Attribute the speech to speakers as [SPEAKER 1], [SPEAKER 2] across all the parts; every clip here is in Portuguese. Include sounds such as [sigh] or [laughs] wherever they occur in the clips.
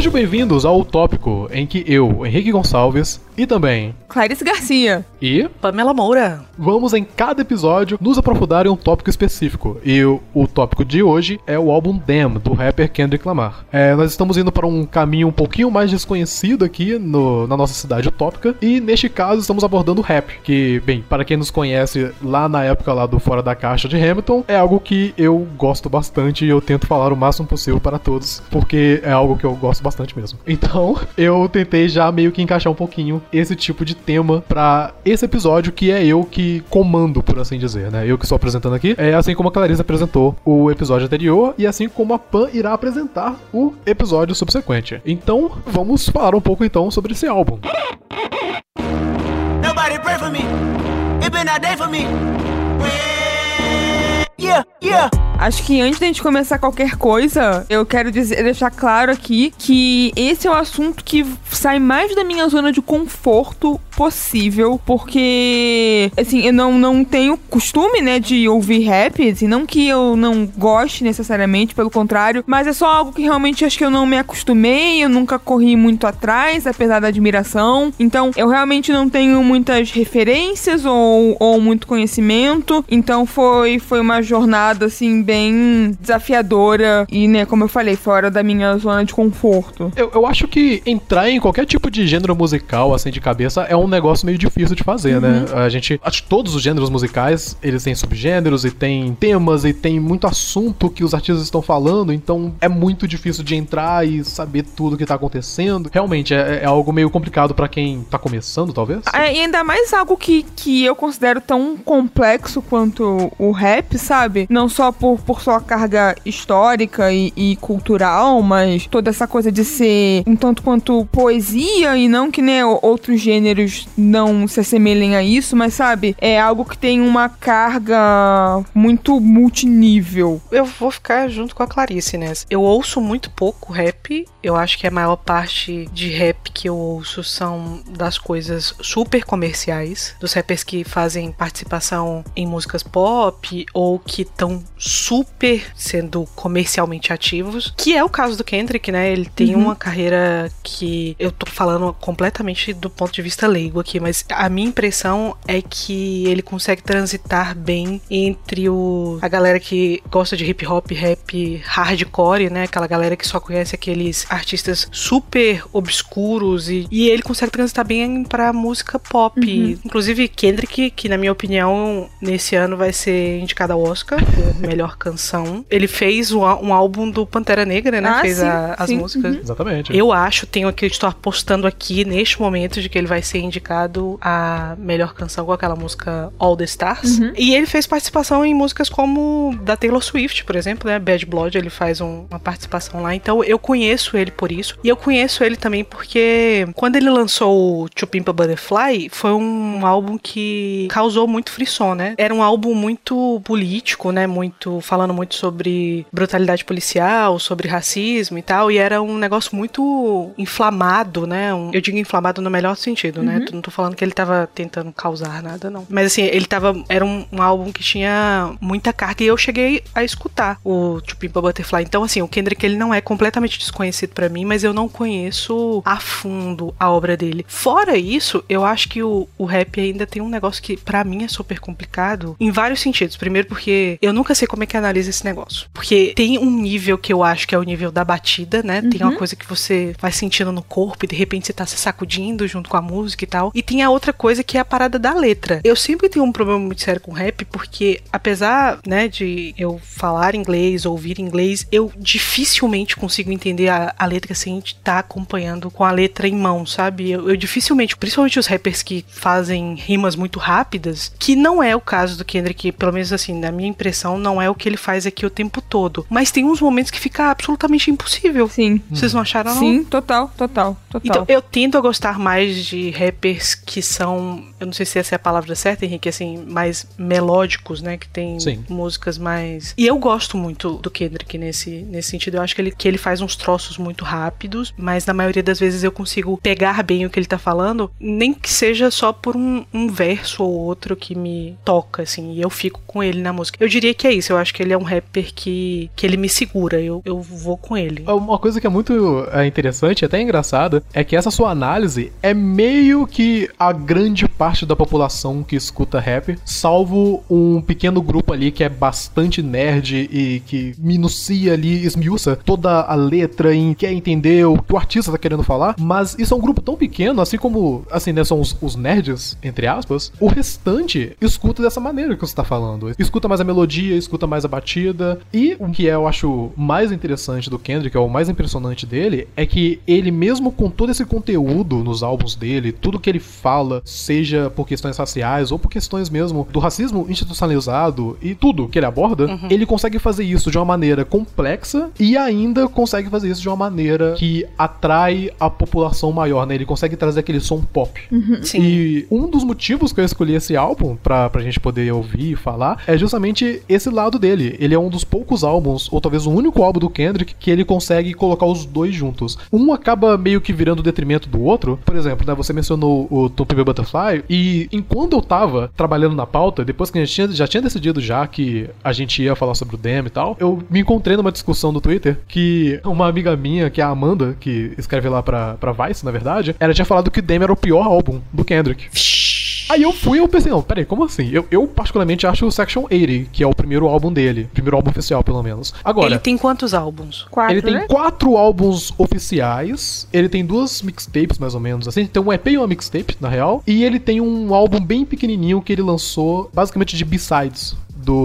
[SPEAKER 1] Sejam bem-vindos ao Tópico, em que eu, Henrique Gonçalves, e também
[SPEAKER 2] Clarice Garcia
[SPEAKER 1] e
[SPEAKER 3] Pamela Moura.
[SPEAKER 1] Vamos em cada episódio nos aprofundar em um tópico específico. E o, o tópico de hoje é o álbum Damn, do rapper Kendrick Lamar. É, nós estamos indo para um caminho um pouquinho mais desconhecido aqui no, na nossa cidade utópica. E neste caso estamos abordando rap. Que, bem, para quem nos conhece lá na época lá do Fora da Caixa de Hamilton, é algo que eu gosto bastante e eu tento falar o máximo possível para todos. Porque é algo que eu gosto bastante mesmo. Então, [laughs] eu tentei já meio que encaixar um pouquinho esse tipo de tema para esse episódio que é eu que comando, por assim dizer, né? Eu que estou apresentando aqui. É assim como a Clarice apresentou o episódio anterior e assim como a Pan irá apresentar o episódio subsequente. Então, vamos falar um pouco então sobre esse álbum. Nobody pray for me. It been a day for me.
[SPEAKER 2] Yeah, yeah. Acho que antes da gente começar qualquer coisa, eu quero dizer, deixar claro aqui que esse é o assunto que sai mais da minha zona de conforto possível, porque, assim, eu não, não tenho costume, né, de ouvir rap, assim, não que eu não goste necessariamente, pelo contrário, mas é só algo que realmente acho que eu não me acostumei, eu nunca corri muito atrás, apesar da admiração, então eu realmente não tenho muitas referências ou, ou muito conhecimento, então foi, foi uma jornada, assim, bem desafiadora e, né, como eu falei, fora da minha zona de conforto.
[SPEAKER 1] Eu, eu acho que entrar em qualquer tipo de gênero musical, assim, de cabeça, é um negócio meio difícil de fazer, né? uhum. né? A gente. Acho que todos os gêneros musicais, eles têm subgêneros e tem temas e tem muito assunto que os artistas estão falando, então é muito difícil de entrar e saber tudo que tá acontecendo. Realmente, é, é algo meio complicado para quem tá começando, talvez.
[SPEAKER 2] É, e ainda mais algo que, que eu considero tão complexo quanto o rap, sabe? Não só por por sua carga histórica e, e, cultural, mas toda essa coisa de ser um tanto quanto poesia e não que né, outros gêneros não se assemelhem a isso, mas sabe, é algo que tem uma carga muito multinível.
[SPEAKER 3] Eu vou ficar junto com a Clarice nessa. Eu ouço muito pouco rap, eu acho que a maior parte de rap que eu ouço são das coisas super comerciais, dos rappers que fazem participação em músicas pop ou que estão super sendo comercialmente ativos, que é o caso do Kendrick, né? Ele tem uhum. uma carreira que eu tô falando completamente do ponto de vista leigo aqui, mas a minha impressão é que ele consegue transitar bem entre o a galera que gosta de hip hop, rap hardcore, né? Aquela galera que só conhece aqueles artistas super obscuros e, e ele consegue transitar bem para música pop. Uhum. Inclusive Kendrick, que na minha opinião nesse ano vai ser indicado ao Oscar, melhor canção. Ele fez um, um álbum do Pantera Negra, né?
[SPEAKER 2] Ah,
[SPEAKER 3] fez
[SPEAKER 2] sim,
[SPEAKER 3] a, as
[SPEAKER 2] sim.
[SPEAKER 3] músicas.
[SPEAKER 1] Uhum. Exatamente.
[SPEAKER 3] Eu acho, tenho aqui, estou apostando aqui neste momento de que ele vai ser indicado a melhor canção com aquela música All the Stars. Uhum. E ele fez participação em músicas como da Taylor Swift, por exemplo, né? Bad Blood, ele faz um, uma participação lá. Então eu conheço ele por isso. E eu conheço ele também porque quando ele lançou o Chupimpa Butterfly, foi um álbum que causou muito frisson, né? Era um álbum muito político, né? Muito falando muito sobre brutalidade policial, sobre racismo e tal, e era um negócio muito inflamado, né? Um, eu digo inflamado no melhor sentido, né? uhum. né? Não tô falando que ele tava tentando causar nada, não. Mas assim, ele tava. Era um, um álbum que tinha muita carga e eu cheguei a escutar o Chupimpa Butterfly. Então, assim, o Kendrick ele não é completamente desconhecido para mim, mas eu não conheço a fundo a obra dele. Fora isso, eu acho que o, o rap ainda tem um negócio que para mim é super complicado em vários sentidos. Primeiro, porque eu nunca sei como é que analisa esse negócio. Porque tem um nível que eu acho que é o nível da batida, né? Uhum. Tem uma uhum. coisa que você vai sentindo no corpo e de repente você tá se sacudindo junto com a música e tal. E tem a outra coisa que é a parada da letra. Eu sempre tenho um problema muito sério com rap, porque apesar, né, de eu falar inglês, ouvir inglês, eu dificilmente consigo entender a, a letra sem estar tá acompanhando com a letra em mão, sabe? Eu, eu dificilmente, principalmente os rappers que fazem rimas muito rápidas, que não é o caso do Kendrick, pelo menos assim, na minha impressão, não é o que ele faz aqui o tempo todo. Mas tem uns momentos que fica absolutamente impossível.
[SPEAKER 2] Sim.
[SPEAKER 3] Vocês não acharam, não?
[SPEAKER 2] Sim, total, total, total.
[SPEAKER 3] Então, eu tento a gostar mais de rap rappers que são, eu não sei se essa é a palavra certa, Henrique, assim, mais melódicos, né? Que tem
[SPEAKER 1] Sim.
[SPEAKER 3] músicas mais. E eu gosto muito do Kendrick nesse, nesse sentido. Eu acho que ele, que ele faz uns troços muito rápidos, mas na maioria das vezes eu consigo pegar bem o que ele tá falando, nem que seja só por um, um verso ou outro que me toca, assim, e eu fico com ele na música. Eu diria que é isso, eu acho que ele é um rapper que, que ele me segura, eu, eu vou com ele.
[SPEAKER 1] Uma coisa que é muito é, interessante, até engraçada, é que essa sua análise é meio que a grande parte da população que escuta rap, salvo um pequeno grupo ali que é bastante nerd e que minucia ali, esmiuça toda a letra e quer entender o que o artista tá querendo falar, mas isso é um grupo tão pequeno, assim como, assim, né, são os, os nerds, entre aspas, o restante escuta dessa maneira que você tá falando. Escuta mais a melodia, escuta mais a batida, e o que eu acho mais interessante do Kendrick, é o mais impressionante dele, é que ele mesmo com todo esse conteúdo nos álbuns dele, tudo que ele fala, seja por questões raciais ou por questões mesmo do racismo institucionalizado e tudo que ele aborda,
[SPEAKER 3] Uhum.
[SPEAKER 1] ele consegue fazer isso de uma maneira complexa e ainda consegue fazer isso de uma maneira que atrai a população maior, né? Ele consegue trazer aquele som pop.
[SPEAKER 3] Sim.
[SPEAKER 1] E um dos motivos que eu escolhi esse álbum pra, pra gente poder ouvir e falar é justamente esse lado dele. Ele é um dos poucos álbuns, ou talvez o único álbum do Kendrick, que ele consegue colocar os dois juntos. Um acaba meio que virando detrimento do outro. Por exemplo, né, você mencionou o To Pimp a Butterfly, e enquanto eu tava trabalhando na pauta, depois que a gente tinha, já tinha decidido já que a gente ia falar sobre o Dem e tal, eu me encontrei numa discussão no Twitter que uma amiga minha, que é a Amanda, que escreve lá pra, pra Vice, na verdade, ela tinha falado que o Dem era o pior álbum do Kendrick. Aí eu fui e eu pensei, não, peraí, como assim? Eu, eu particularmente acho o Section 80, que é o primeiro álbum dele. Primeiro álbum oficial, pelo menos. Agora,
[SPEAKER 3] Ele tem quantos álbuns?
[SPEAKER 2] Quatro,
[SPEAKER 1] ele tem
[SPEAKER 2] né?
[SPEAKER 1] quatro álbuns oficiais, ele tem duas mixtapes, mais ou menos, assim, tem um EP e uma mixtape, na real, e ele tem um álbum bem pequenininho que ele lançou, basicamente de B-sides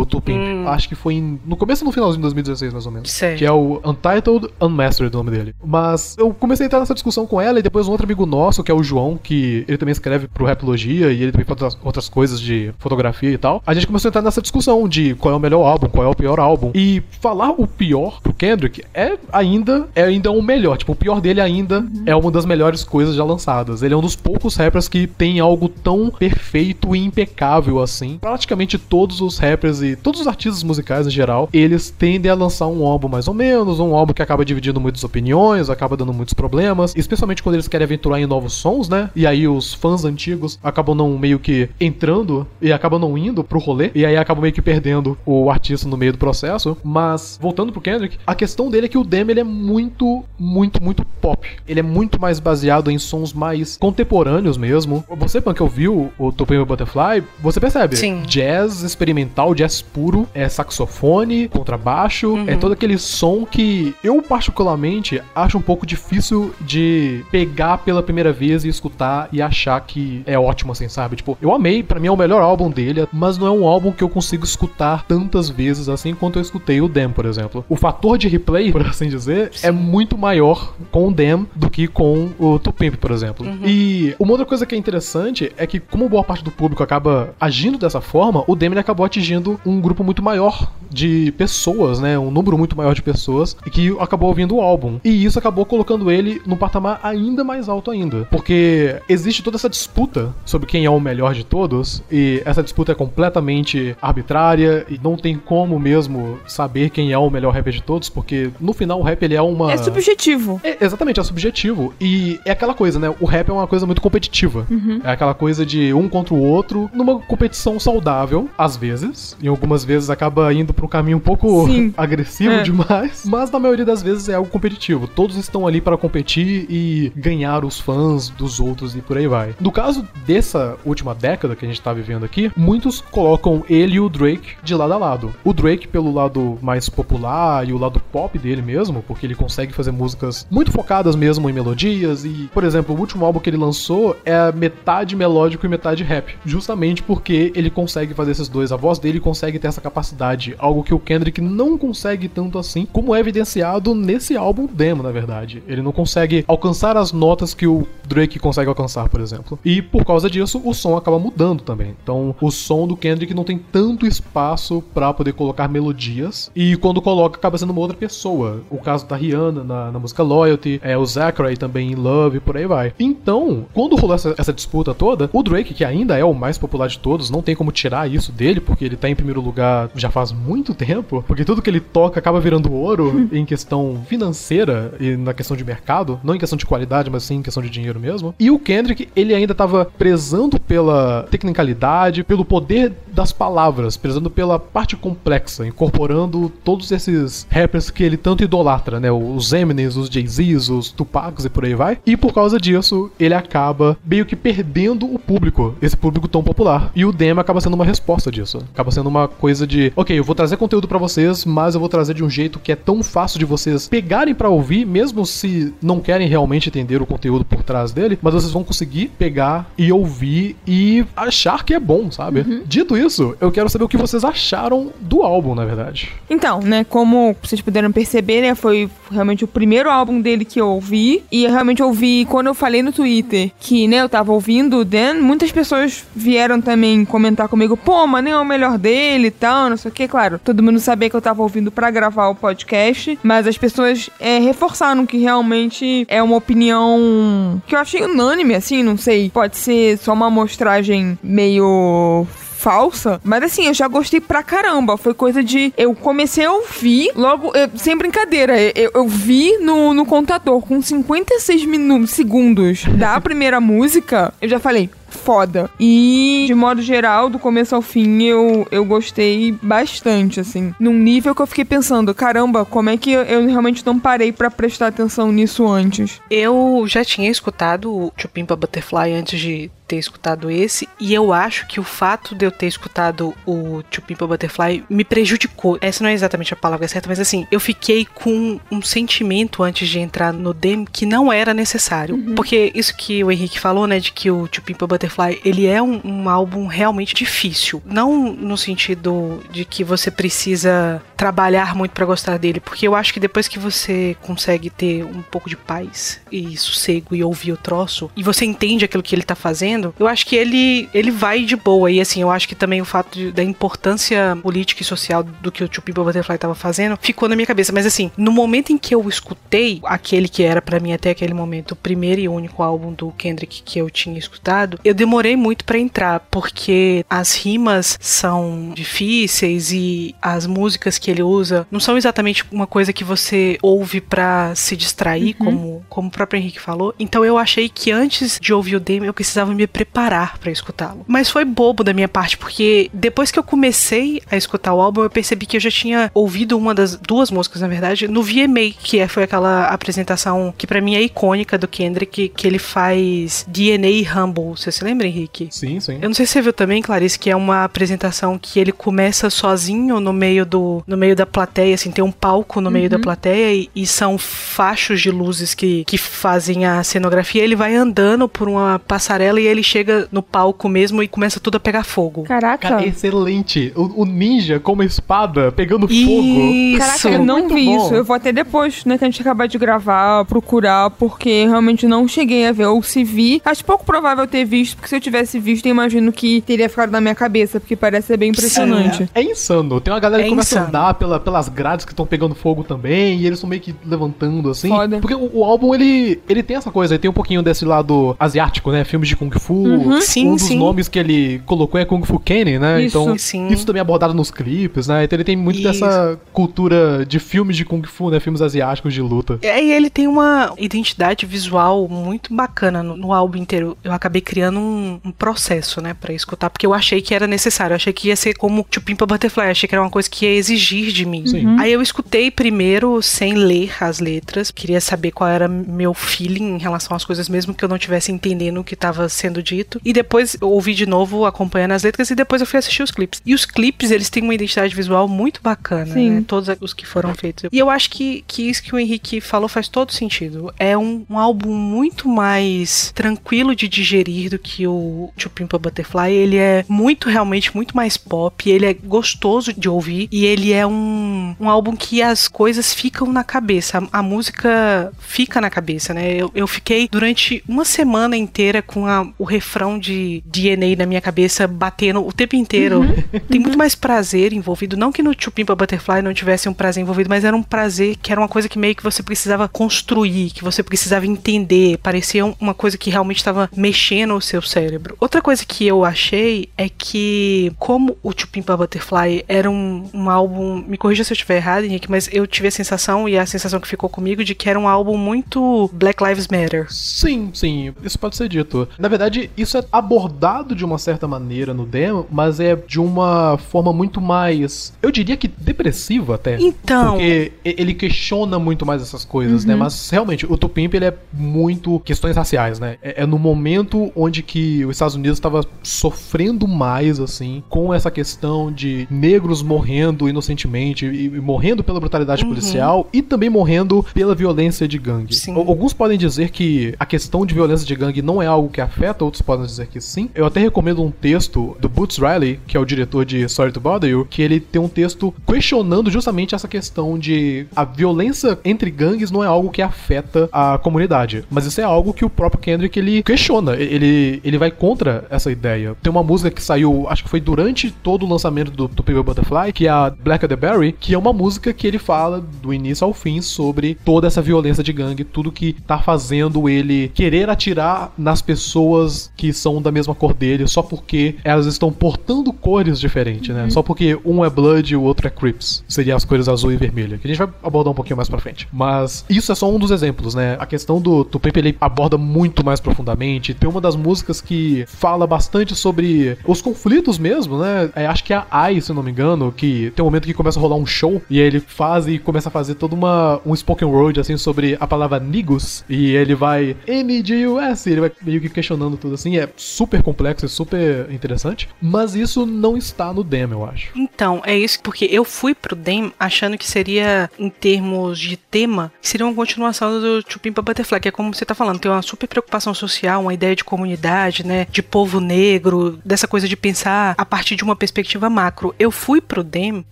[SPEAKER 1] do Pimp.
[SPEAKER 3] Hum.
[SPEAKER 1] Acho que foi em- no começo ou no finalzinho de 2016, mais ou menos.
[SPEAKER 3] Sei.
[SPEAKER 1] Que é o Untitled Unmastered, o nome dele. Mas eu comecei a entrar nessa discussão com ela e depois um outro amigo nosso, que é o João, que ele também escreve pro Rapologia e ele também faz outras, coisas de fotografia e tal. A gente começou a entrar nessa discussão de qual é o melhor álbum, qual é o pior álbum. E falar o pior pro Kendrick é ainda é ainda o melhor. Tipo, o pior dele ainda é uma das melhores coisas já lançadas. Ele é um dos poucos rappers que tem algo tão perfeito e impecável assim. Praticamente todos os rappers e todos os artistas musicais em geral, eles tendem a lançar um álbum mais ou menos, um álbum que acaba dividindo muitas opiniões, acaba dando muitos problemas, especialmente quando eles querem aventurar em novos sons, né? E aí os fãs antigos acabam não meio que entrando e acabam não indo pro rolê, e aí acabam meio que perdendo o artista no meio do processo. Mas, voltando pro Kendrick, a questão dele é que o Dem ele é muito, muito, muito pop. Ele é muito mais baseado em sons mais contemporâneos mesmo. Você, Punk, ouviu o Topinho Butterfly, você percebe?
[SPEAKER 3] Sim.
[SPEAKER 1] Jazz experimental, jazz puro, é saxofone, contrabaixo, é todo aquele som que eu particularmente acho um pouco difícil de pegar pela primeira vez e escutar e achar que é ótimo assim, sabe? Tipo, eu amei, pra mim é o melhor álbum dele, mas não é um álbum que eu consigo escutar tantas vezes assim quanto eu escutei o Dem, por exemplo. O fator de replay, [laughs] por assim dizer, é muito maior com o Dem do que com o Tupimp, por exemplo. E uma outra coisa que é interessante é que como boa parte do público acaba agindo dessa forma, o Dem acabou atingindo um grupo muito maior de pessoas, né? Um número muito maior de pessoas e que acabou ouvindo o álbum. E isso acabou colocando ele num patamar ainda mais alto ainda. Porque existe toda essa disputa sobre quem é o melhor de todos, e essa disputa é completamente arbitrária e não tem como mesmo saber quem é o melhor rapper de todos, porque no final o rap ele é uma.
[SPEAKER 2] É subjetivo.
[SPEAKER 1] É, exatamente, é subjetivo. E é aquela coisa, né? O rap é uma coisa muito competitiva. É aquela coisa de um contra o outro, numa competição saudável, às vezes. E algumas vezes acaba indo pra um caminho um pouco
[SPEAKER 2] Sim. [laughs]
[SPEAKER 1] agressivo
[SPEAKER 2] É.
[SPEAKER 1] demais. Mas na maioria das vezes é algo competitivo. Todos estão ali para competir e ganhar os fãs dos outros e por aí vai. No caso dessa última década que a gente tá vivendo aqui, muitos colocam ele e o Drake de lado a lado. O Drake pelo lado mais popular e o lado pop dele mesmo, porque ele consegue fazer músicas muito focadas mesmo em melodias e, por exemplo, o último álbum que ele lançou é metade melódico e metade rap, justamente porque ele consegue fazer esses dois. A voz dele consegue ter essa capacidade algo que o Kendrick não consegue tanto assim, como é evidenciado nesse álbum demo, na verdade. Ele não consegue alcançar as notas que o Drake consegue alcançar, por exemplo. E por causa disso, o som acaba mudando também. Então, o som do Kendrick não tem tanto espaço para poder colocar melodias, e quando coloca, acaba sendo uma outra pessoa. O caso da Rihanna na, na música Loyalty, é o Zachary também em Love, por aí vai. Então, quando rolou essa, essa disputa toda, o Drake, que ainda é o mais popular de todos, não tem como tirar isso dele, porque ele tá em primeiro lugar já faz muito tempo, porque tudo que ele toca acaba virando ouro [laughs] em questão financeira e na questão de mercado, não em questão de qualidade, mas sim em questão de dinheiro mesmo. E o Kendrick, ele ainda tava prezando pela tecnicalidade, pelo poder das palavras, prezando pela parte complexa, incorporando todos esses rappers que ele tanto idolatra, né? Os Eminems, os Jay-Z's, os Tupacs e por aí vai. E por causa disso, ele acaba meio que perdendo o público, esse público tão popular. E o demo acaba sendo uma resposta disso. Acaba sendo uma coisa de, ok, eu vou trazer conteúdo para vocês, mas eu vou trazer de um jeito que é tão fácil de vocês pegarem para ouvir, mesmo se não querem realmente entender o conteúdo por trás dele, mas vocês vão conseguir pegar e ouvir e achar que é bom, sabe? Uhum. Dito isso, eu quero saber o que vocês acharam do álbum, na verdade.
[SPEAKER 2] Então, né, como vocês puderam perceber, né, foi realmente o primeiro álbum dele que eu ouvi e eu realmente ouvi quando eu falei no Twitter que, né, eu tava ouvindo o Dan, muitas pessoas vieram também comentar comigo, pô, mas nem é o melhor dele e tal, não sei o que, claro. Todo mundo sabia que eu tava ouvindo para gravar o podcast, mas as pessoas é, reforçaram que realmente é uma opinião que eu achei unânime, assim, não sei. Pode ser só uma amostragem meio falsa. Mas assim, eu já gostei pra caramba. Foi coisa de. Eu comecei a ouvir, logo, eu, sem brincadeira, eu, eu vi no, no contador com 56 minutos, segundos da primeira música, eu já falei, foda. E, de modo geral, do começo ao fim, eu, eu gostei bastante, assim. Num nível que eu fiquei pensando, caramba, como é que eu, realmente não parei para prestar atenção nisso antes?
[SPEAKER 3] Eu já tinha escutado o Chupimpa Butterfly antes de ter escutado esse, e eu acho que o fato de eu ter escutado o Chupimpa Butterfly me prejudicou. Essa não é exatamente a palavra certa, mas assim, eu fiquei com um sentimento antes de entrar no demo que não era necessário. Uhum. Porque isso que o Henrique falou, né, de que o Chupimpa Butterfly Butterfly, ele é um, um, álbum realmente difícil. Não no sentido de que você precisa trabalhar muito para gostar dele, porque eu acho que depois que você consegue ter um pouco de paz e sossego e ouvir o troço, e você entende aquilo que ele tá fazendo, eu acho que ele, ele vai de boa. E assim, eu acho que também o fato de, da importância política e social do que o Two People Butterfly tava fazendo ficou na minha cabeça. Mas assim, no momento em que eu escutei aquele que era para mim até aquele momento o primeiro e único álbum do Kendrick que eu tinha escutado, eu demorei muito para entrar, porque as rimas são difíceis e as músicas que ele usa não são exatamente uma coisa que você ouve para se distrair, uhum. como, como o próprio Henrique falou. Então eu achei que antes de ouvir o demo eu precisava me preparar para escutá-lo. Mas foi bobo da minha parte, porque depois que eu comecei a escutar o álbum, eu percebi que eu já tinha ouvido uma das duas músicas, na verdade, no VMA, que é, foi aquela apresentação que para mim é icônica do Kendrick, que ele faz DNA Humble. Você se lembra, Henrique?
[SPEAKER 1] Sim, sim.
[SPEAKER 3] Eu não sei se você viu também, Clarice, que é uma apresentação que ele começa sozinho no meio do no meio da plateia, assim, tem um palco no uhum. meio da uhum. plateia e, e, são fachos de luzes que, que fazem a cenografia. Ele vai andando por uma passarela e ele chega no palco mesmo e começa tudo a pegar fogo.
[SPEAKER 2] Caraca. Cara,
[SPEAKER 1] excelente. O, o, ninja com uma espada pegando isso.
[SPEAKER 2] fogo. Caraca, eu não vi bom. isso. Eu vou até depois, né, que a gente acabar de gravar, procurar, porque realmente não cheguei a ver. Ou se vi, acho pouco provável ter visto visto, porque se eu tivesse visto, eu imagino que teria ficado na minha cabeça, porque parece ser bem impressionante.
[SPEAKER 1] É, é insano. Tem uma galera que é começa insano. a andar pela, pelas grades que estão pegando fogo também, e eles estão meio que levantando, assim. Foda. Porque o, o, álbum, ele, ele tem essa coisa, ele tem um pouquinho desse lado asiático, né? Filmes de Kung Fu. Uhum. Sim, um dos sim. nomes que ele colocou é Kung Fu Kenny, né? Isso. Então, sim. isso também é abordado nos clipes, né? Então ele tem muito isso. dessa cultura de filmes de Kung Fu, né? Filmes asiáticos de luta.
[SPEAKER 3] É, e ele tem uma identidade visual muito bacana no, no álbum inteiro. Eu acabei criando um, um processo, né, para escutar, porque eu achei que era necessário, eu achei que ia ser como Chupimpa Butterfly, achei que era uma coisa que ia exigir de mim. Uhum. Aí eu escutei primeiro sem ler as letras, queria saber qual era meu feeling em relação às coisas, mesmo que eu não estivesse entendendo o que estava sendo sendo dito. E depois eu ouvi de novo, acompanhando as letras, e depois eu fui assistir os clipes. E os clipes, eles têm uma identidade visual muito bacana, Sim. né? Todos os que foram feitos. E eu acho que, que isso que o Henrique falou faz todo sentido. É um, um álbum muito mais tranquilo de digerir do que o Chupimpa Butterfly. Ele é muito, realmente, muito mais pop. Ele é gostoso de ouvir. E ele é um, um álbum que as coisas ficam na cabeça. A, a música fica na cabeça, né? Eu, eu fiquei durante uma semana inteira com a, o refrão de DNA na minha cabeça batendo o tempo inteiro. Uhum. Tem muito mais prazer envolvido. Não que no Chupimpa Butterfly não tivesse um prazer envolvido, mas era um prazer que era uma coisa que meio que você precisava construir, que você precisava entender. Parecia uma coisa que realmente estava mexendo o seu cérebro. Outra coisa que eu achei é que, como o Chupimpa Butterfly era um, um álbum. Me corrija se eu estiver errado, Henrique, mas eu tive a sensação, e a sensação que ficou comigo, de que era um álbum muito Black Lives Matter.
[SPEAKER 1] Sim, sim, isso pode ser dito. Na verdade, isso é abordado de uma certa maneira no demo, mas é de uma forma muito mais. Eu diria que depressiva até.
[SPEAKER 3] Então.
[SPEAKER 1] Porque ele questiona muito mais essas coisas, né? uhum. né? Mas realmente, o Tupimp ele é muito questões raciais, né? É, é no momento onde que os Estados Unidos estava sofrendo mais, assim, com essa questão de negros morrendo inocentemente e, e morrendo pela brutalidade uhum. policial e também morrendo pela violência de gangue. Sim. Alguns podem dizer que a questão de violência de gangue não é algo que afeta, outros podem dizer que sim. Eu até recomendo um texto do Boots Riley, que é o diretor de Sorry to Bother You, que ele tem um texto questionando justamente essa questão de a violência entre gangues não é algo que afeta a comunidade, mas isso é algo que o próprio Kendrick ele questiona, ele, ele vai contra essa ideia. Tem uma música que saiu, acho que foi durante todo o lançamento do, do Paper Butterfly, que é a Black the Berry, que é uma música que ele fala do início ao fim sobre toda essa violência de gangue, tudo que tá fazendo ele querer atirar nas pessoas que são da mesma cor dele só porque elas estão portando cores diferentes, né? Uhum. Só porque um é Blood e o outro é Crips. Seria as cores azul e vermelha, que a gente vai abordar um pouquinho mais pra frente. Mas isso é só um dos exemplos, né? A questão do Tupac ele aborda muito mais profundamente. Tem uma das músicas que fala bastante sobre os conflitos mesmo, né? É, acho que é a Ai, se não me engano, que tem um momento que começa a rolar um show e aí ele faz e começa a fazer toda uma um spoken word assim sobre a palavra nigos e ele vai N-G-U-S, ele vai meio que questionando tudo assim. É super complexo e super interessante, mas isso não está no demo, eu acho.
[SPEAKER 3] Então, é isso porque eu fui pro demo achando que seria em termos de tema, seria uma continuação do Chupimpa Butterfly, que é como você tá falando, tem uma super preocupação social, uma ideia de comunidade, né, de povo negro, dessa coisa de pensar a partir de uma perspectiva macro. Eu fui pro Dem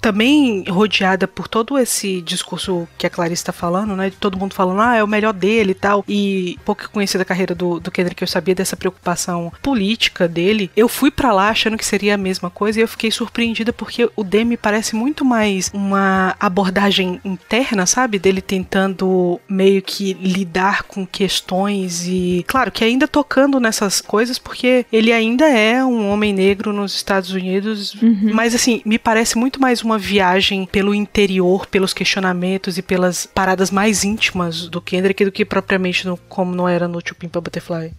[SPEAKER 3] também rodeada por todo esse discurso que a Clarice está falando, né, de todo mundo falando, ah, é o melhor dele e tal, e pouco conhecida a carreira do, do Kendrick, eu sabia dessa preocupação política dele. Eu fui para lá achando que seria a mesma coisa e eu fiquei surpreendida porque o Dem me parece muito mais uma abordagem interna, sabe, dele tentando meio que lidar com questões e, claro, que ainda tocando nessas coisas, porque ele ainda é um homem negro nos Estados Unidos, uhum. mas assim, me parece muito mais uma viagem pelo interior, pelos questionamentos e pelas paradas mais íntimas do Kendrick do que propriamente no, como não era no Chupimpa Butterfly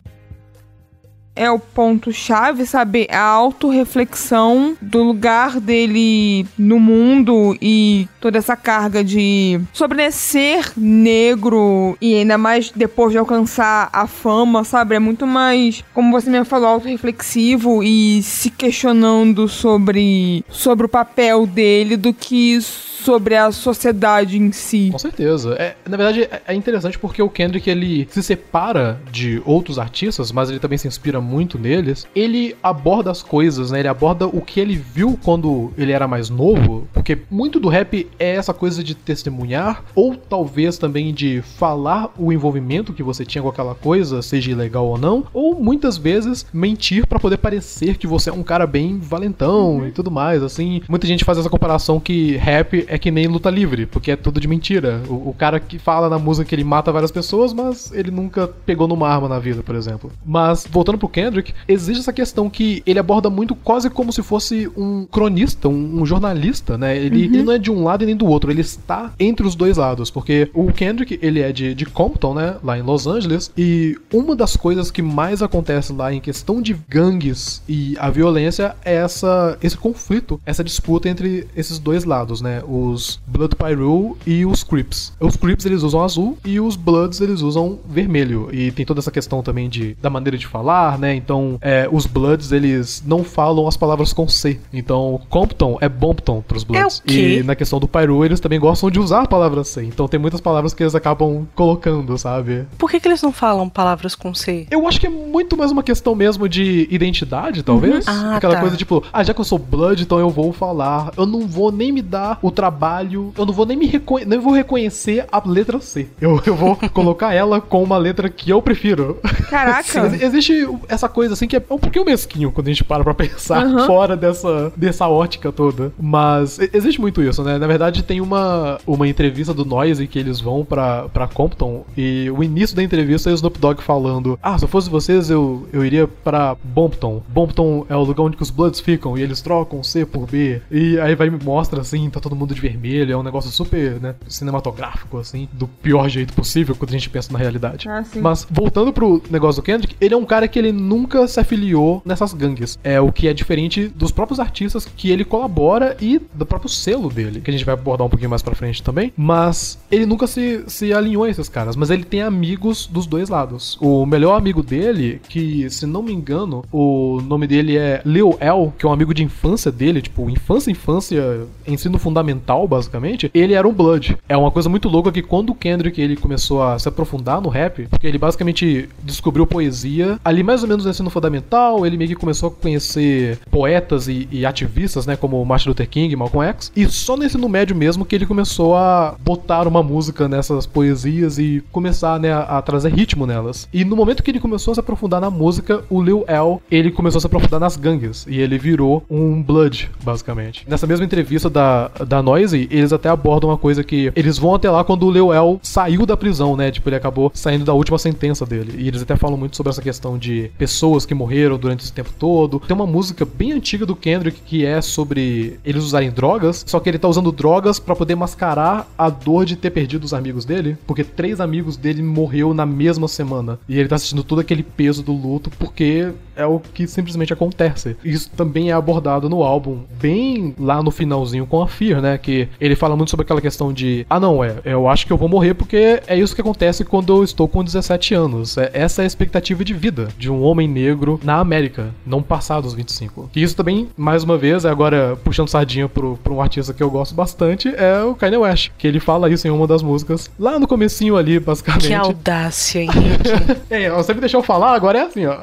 [SPEAKER 2] é o ponto-chave, sabe? A autorreflexão do lugar dele no mundo e toda essa carga de sobre ser negro e ainda mais depois de alcançar a fama, sabe? É muito mais, como você mesmo falou, autorreflexivo e se questionando sobre, sobre o papel dele do que sobre a sociedade em si.
[SPEAKER 1] Com certeza. É, na verdade, é, é interessante porque o Kendrick ele se separa de outros artistas, mas ele também se inspira muito neles. Ele aborda as coisas, né? Ele aborda o que ele viu quando ele era mais novo, porque muito do rap é essa coisa de testemunhar ou talvez também de falar o envolvimento que você tinha com aquela coisa, seja ilegal ou não, ou muitas vezes mentir para poder parecer que você é um cara bem valentão uhum. e tudo mais. Assim, muita gente faz essa comparação que rap é que nem luta livre, porque é tudo de mentira. O, o, cara que fala na música que ele mata várias pessoas, mas ele nunca pegou numa arma na vida, por exemplo. Mas, voltando pro Kendrick, existe essa questão que ele aborda muito quase como se fosse um cronista, um, um jornalista, né? Ele, uhum. ele, não é de um lado e nem do outro, ele está entre os dois lados, porque o Kendrick, ele é de, de Compton, né? Lá em Los Angeles, e uma das coisas que mais acontece lá em questão de gangues e a violência é essa, esse conflito, essa disputa entre esses dois lados, né? Os Blood Pyru e os Crips. Os Crips eles usam azul e os Bloods eles usam vermelho. E tem toda essa questão também de, da maneira de falar, né? Então, é, os Bloods eles não falam as palavras com C. Então, Compton é Bompton pros Bloods.
[SPEAKER 3] É o quê?
[SPEAKER 1] E na questão do Pyru eles também gostam de usar a palavra C. Então, tem muitas palavras que eles acabam colocando, sabe?
[SPEAKER 3] Por que, que eles não falam palavras com C?
[SPEAKER 1] Eu acho que é muito mais uma questão mesmo de identidade, talvez.
[SPEAKER 3] Ah,
[SPEAKER 1] Aquela
[SPEAKER 3] tá.
[SPEAKER 1] coisa tipo, ah, já que eu sou Blood, então eu vou falar. Eu não vou nem me dar o trabalho, eu não vou nem me reconhecer, nem vou reconhecer a letra C. Eu, eu vou [laughs] colocar ela com uma letra que eu prefiro.
[SPEAKER 2] Caraca.
[SPEAKER 1] Ex- Existe essa coisa assim que é um pouquinho mesquinho quando a gente para pra pensar
[SPEAKER 2] Aham. [laughs]
[SPEAKER 1] fora dessa, dessa ótica toda. Mas existe muito isso, né? Na verdade, tem uma, uma entrevista do Noise que eles vão pra, pra Compton e o início da entrevista é o Snoop Dogg falando: Ah, se eu fosse vocês, eu, eu iria pra Bompton. Bompton é o lugar onde os Bloods ficam e eles trocam C por B. E aí vai me mostra assim, tá todo mundo de vermelho, é um negócio super, né, cinematográfico, assim, do pior jeito possível quando a gente pensa na realidade.
[SPEAKER 2] Ah.
[SPEAKER 1] Mas voltando pro negócio do Kendrick, ele é um cara que ele nunca se afiliou nessas gangues. É o que é diferente dos próprios artistas que ele colabora e do próprio selo dele, que a gente vai abordar um pouquinho mais pra frente também. Mas ele nunca se, se alinhou a esses caras, mas ele tem amigos dos dois lados. O melhor amigo dele, que se não me engano, o nome dele é Leo El, que é um amigo de infância dele, tipo, infância, infância, ensino fundamental, basicamente, ele era um Blood. É uma coisa muito louca que quando o Kendrick ele começou a se aprofundar no rap, porque ele basicamente descobriu poesia ali mais ou menos no ensino fundamental, ele meio que começou a conhecer poetas e, e ativistas, né, como Martin Luther King, Malcolm X, e só no ensino médio mesmo que ele começou a botar uma música nessas poesias e começar, né, a, a trazer ritmo nelas. E no momento que ele começou a se aprofundar na música, o Lil El, ele começou a se aprofundar nas gangues, e ele virou um Blood, basicamente. Nessa mesma entrevista da, da Noisy, eles até abordam uma coisa que eles vão até lá quando o Lil El saiu da prisão, né, tipo, ele acabou saindo da última sentença dele. E eles até falam muito sobre essa questão de pessoas que morreram durante esse tempo todo. Tem uma música bem antiga do Kendrick que é sobre eles usarem drogas, só que ele tá usando drogas pra poder mascarar a dor de ter perdido os amigos dele, porque três amigos dele morreu na mesma semana. E ele tá sentindo todo aquele peso do luto porque é o que simplesmente acontece. Isso também é abordado no álbum, bem lá no finalzinho com a Fear, né? Que ele fala muito sobre aquela questão de: ah, não, é, eu acho que eu vou morrer porque é isso que acontece quando eu estou com 17 anos. É, essa é a expectativa de vida de um homem negro na América, não passar dos 25. E isso também, mais uma vez, agora puxando sardinha pro, pro um artista que eu gosto bastante, é o Kanye West, que ele fala isso em uma das músicas, lá no comecinho ali, basicamente.
[SPEAKER 3] Que audácia, Henrique. [laughs]
[SPEAKER 1] É, você me deixou falar, agora é assim, ó.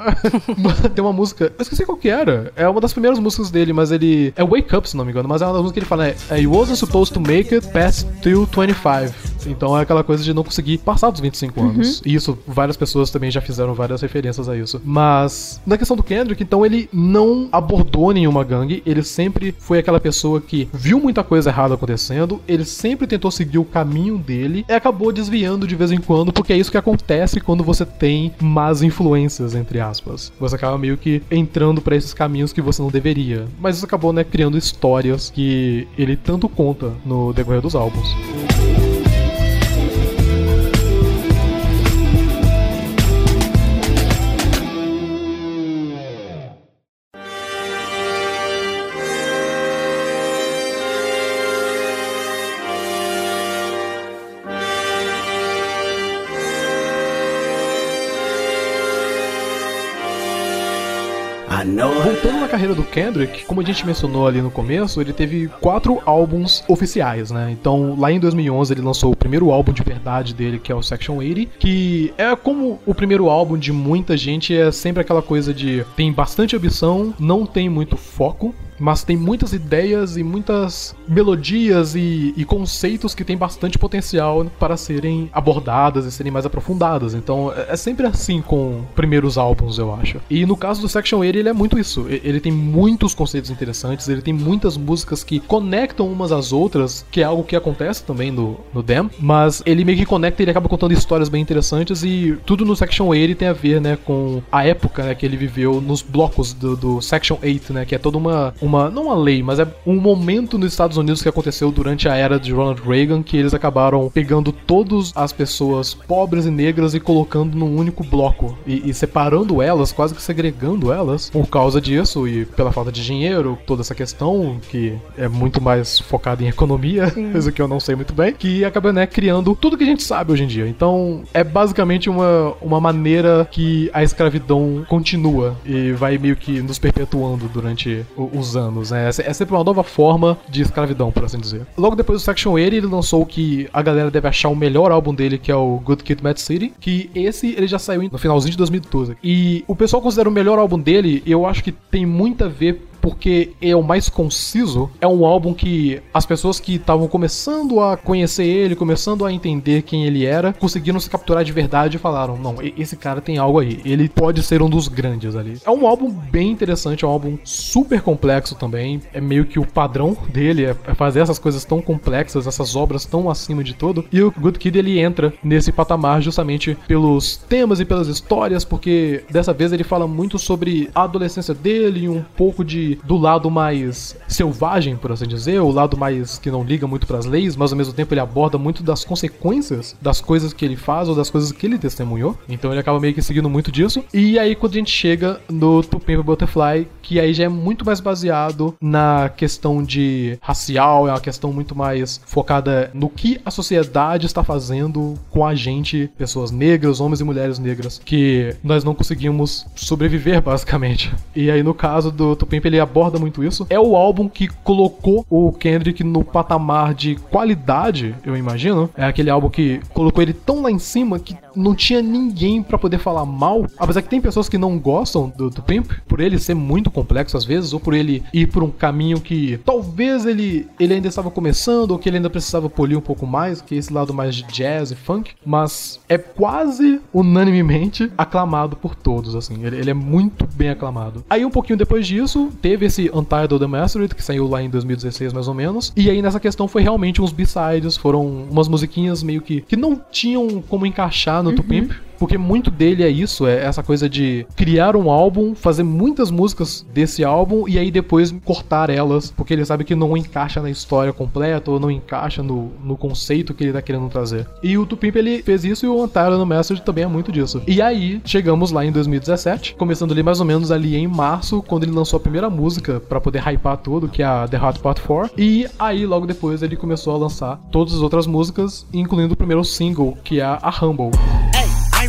[SPEAKER 1] [laughs] Tem uma música, eu esqueci qual que era. É uma das primeiras músicas dele, mas ele. É Wake Up, se não me engano, mas é uma das músicas que ele fala, é You wasn't supposed to make it past till 25. Então é aquela coisa de não conseguir passar dos 25 anos. E isso, várias pessoas também já fizeram várias referências a isso. Mas, na questão do Kendrick, então ele não abordou nenhuma gangue, ele sempre foi aquela pessoa que viu muita coisa errada acontecendo, ele sempre tentou seguir o caminho dele e acabou desviando de vez em quando, porque é isso que acontece quando você tem más influências, entre aspas. Você acaba meio que entrando pra esses caminhos que você não deveria. Mas isso acabou, né, criando histórias que ele tanto conta no decorrer dos álbuns. Voltando na carreira do Kendrick, como a gente mencionou ali no começo, ele teve quatro álbuns oficiais, né? Então, lá em 2011 ele lançou o primeiro álbum de verdade dele, que é o Section 80, que é como o primeiro álbum de muita gente, é sempre aquela coisa de tem bastante ambição, não tem muito foco, mas tem muitas ideias e muitas melodias e, e conceitos que têm bastante potencial para serem abordadas e serem mais aprofundadas. Então é, é sempre assim com primeiros álbuns, eu acho. E no caso do Section 80, ele é muito isso. Ele tem muitos conceitos interessantes, ele tem muitas músicas que conectam umas às outras, que é algo que acontece também no, no Dem, mas ele meio que conecta e ele acaba contando histórias bem interessantes e tudo no Section 80 tem a ver, né, com a época né, que ele viveu nos blocos do, do Section 8, né, que é toda uma, uma uma. Não uma lei, mas é um momento nos Estados Unidos que aconteceu durante a era de Ronald Reagan que eles acabaram pegando todas as pessoas pobres e negras e colocando num único bloco e, e separando elas, quase que segregando elas por causa disso e pela falta de dinheiro, toda essa questão que é muito mais focada em economia, coisa [laughs] que eu não sei muito bem, que acaba né, criando tudo que a gente sabe hoje em dia. Então é basicamente uma, uma maneira que a escravidão continua e vai meio que nos perpetuando durante os anos. Né? É, é sempre uma nova forma de escravidão, por assim dizer. Logo depois do Section 80, ele lançou o que a galera deve achar o melhor álbum dele, que é o Good Kid, Mad City, que esse ele já saiu no finalzinho de 2012. E o pessoal considera o melhor álbum dele, eu acho que tem muito a ver porque é o mais conciso. É um álbum que as pessoas que estavam começando a conhecer ele, começando a entender quem ele era, conseguiram se capturar de verdade e falaram: não, esse cara tem algo aí. Ele pode ser um dos grandes ali. É um álbum bem interessante, é um álbum super complexo também. É meio que o padrão dele é é fazer essas coisas tão complexas, essas obras tão acima de tudo. E o Good Kid ele entra nesse patamar justamente pelos temas e pelas histórias, porque dessa vez ele fala muito sobre a adolescência dele e um pouco de do lado mais selvagem, por assim dizer, o lado mais que não liga muito pras leis, mas ao mesmo tempo ele aborda muito das consequências das coisas que ele faz ou das coisas que ele testemunhou. Então ele acaba meio que seguindo muito disso. E aí quando a gente chega no To Butterfly, que aí já é muito mais baseado na questão de racial, é uma questão muito mais focada no que a sociedade está fazendo com a gente, pessoas negras, homens e mulheres negras, que nós não conseguimos sobreviver basicamente. E aí no caso do To Pimp ele aborda muito isso. É o álbum que colocou o Kendrick no patamar de qualidade, eu imagino. É aquele álbum que colocou ele tão lá em cima que não tinha ninguém pra poder falar mal. Apesar que tem pessoas que não gostam do, do Pimp, por ele ser muito complexo às vezes, ou por ele ir por um caminho que talvez ele, ele ainda estava começando, ou que ele ainda precisava polir um pouco mais, que é esse lado mais de jazz e funk. Mas é quase unanimemente aclamado por todos, assim. Ele, ele é muito bem aclamado. Aí um pouquinho depois disso, teve esse Untitled The Mastered, que saiu lá em 2016 mais ou menos. E aí nessa questão foi realmente uns B-sides, foram umas musiquinhas meio que que não tinham como encaixar no Tupimp. Porque muito dele é isso, é essa coisa de criar um álbum, fazer muitas músicas desse álbum e aí depois cortar elas, porque ele sabe que não encaixa na história completa ou não encaixa no, no conceito que ele tá querendo trazer. E o Tupimp ele fez isso e o Antara no Message também é muito disso. E aí chegamos lá em 2017, começando ali mais ou menos ali em março, quando ele lançou a primeira música pra poder hypar tudo, que é a The Hot Part 4. E aí logo depois ele começou a lançar todas as outras músicas, incluindo o primeiro single, que é a Humble.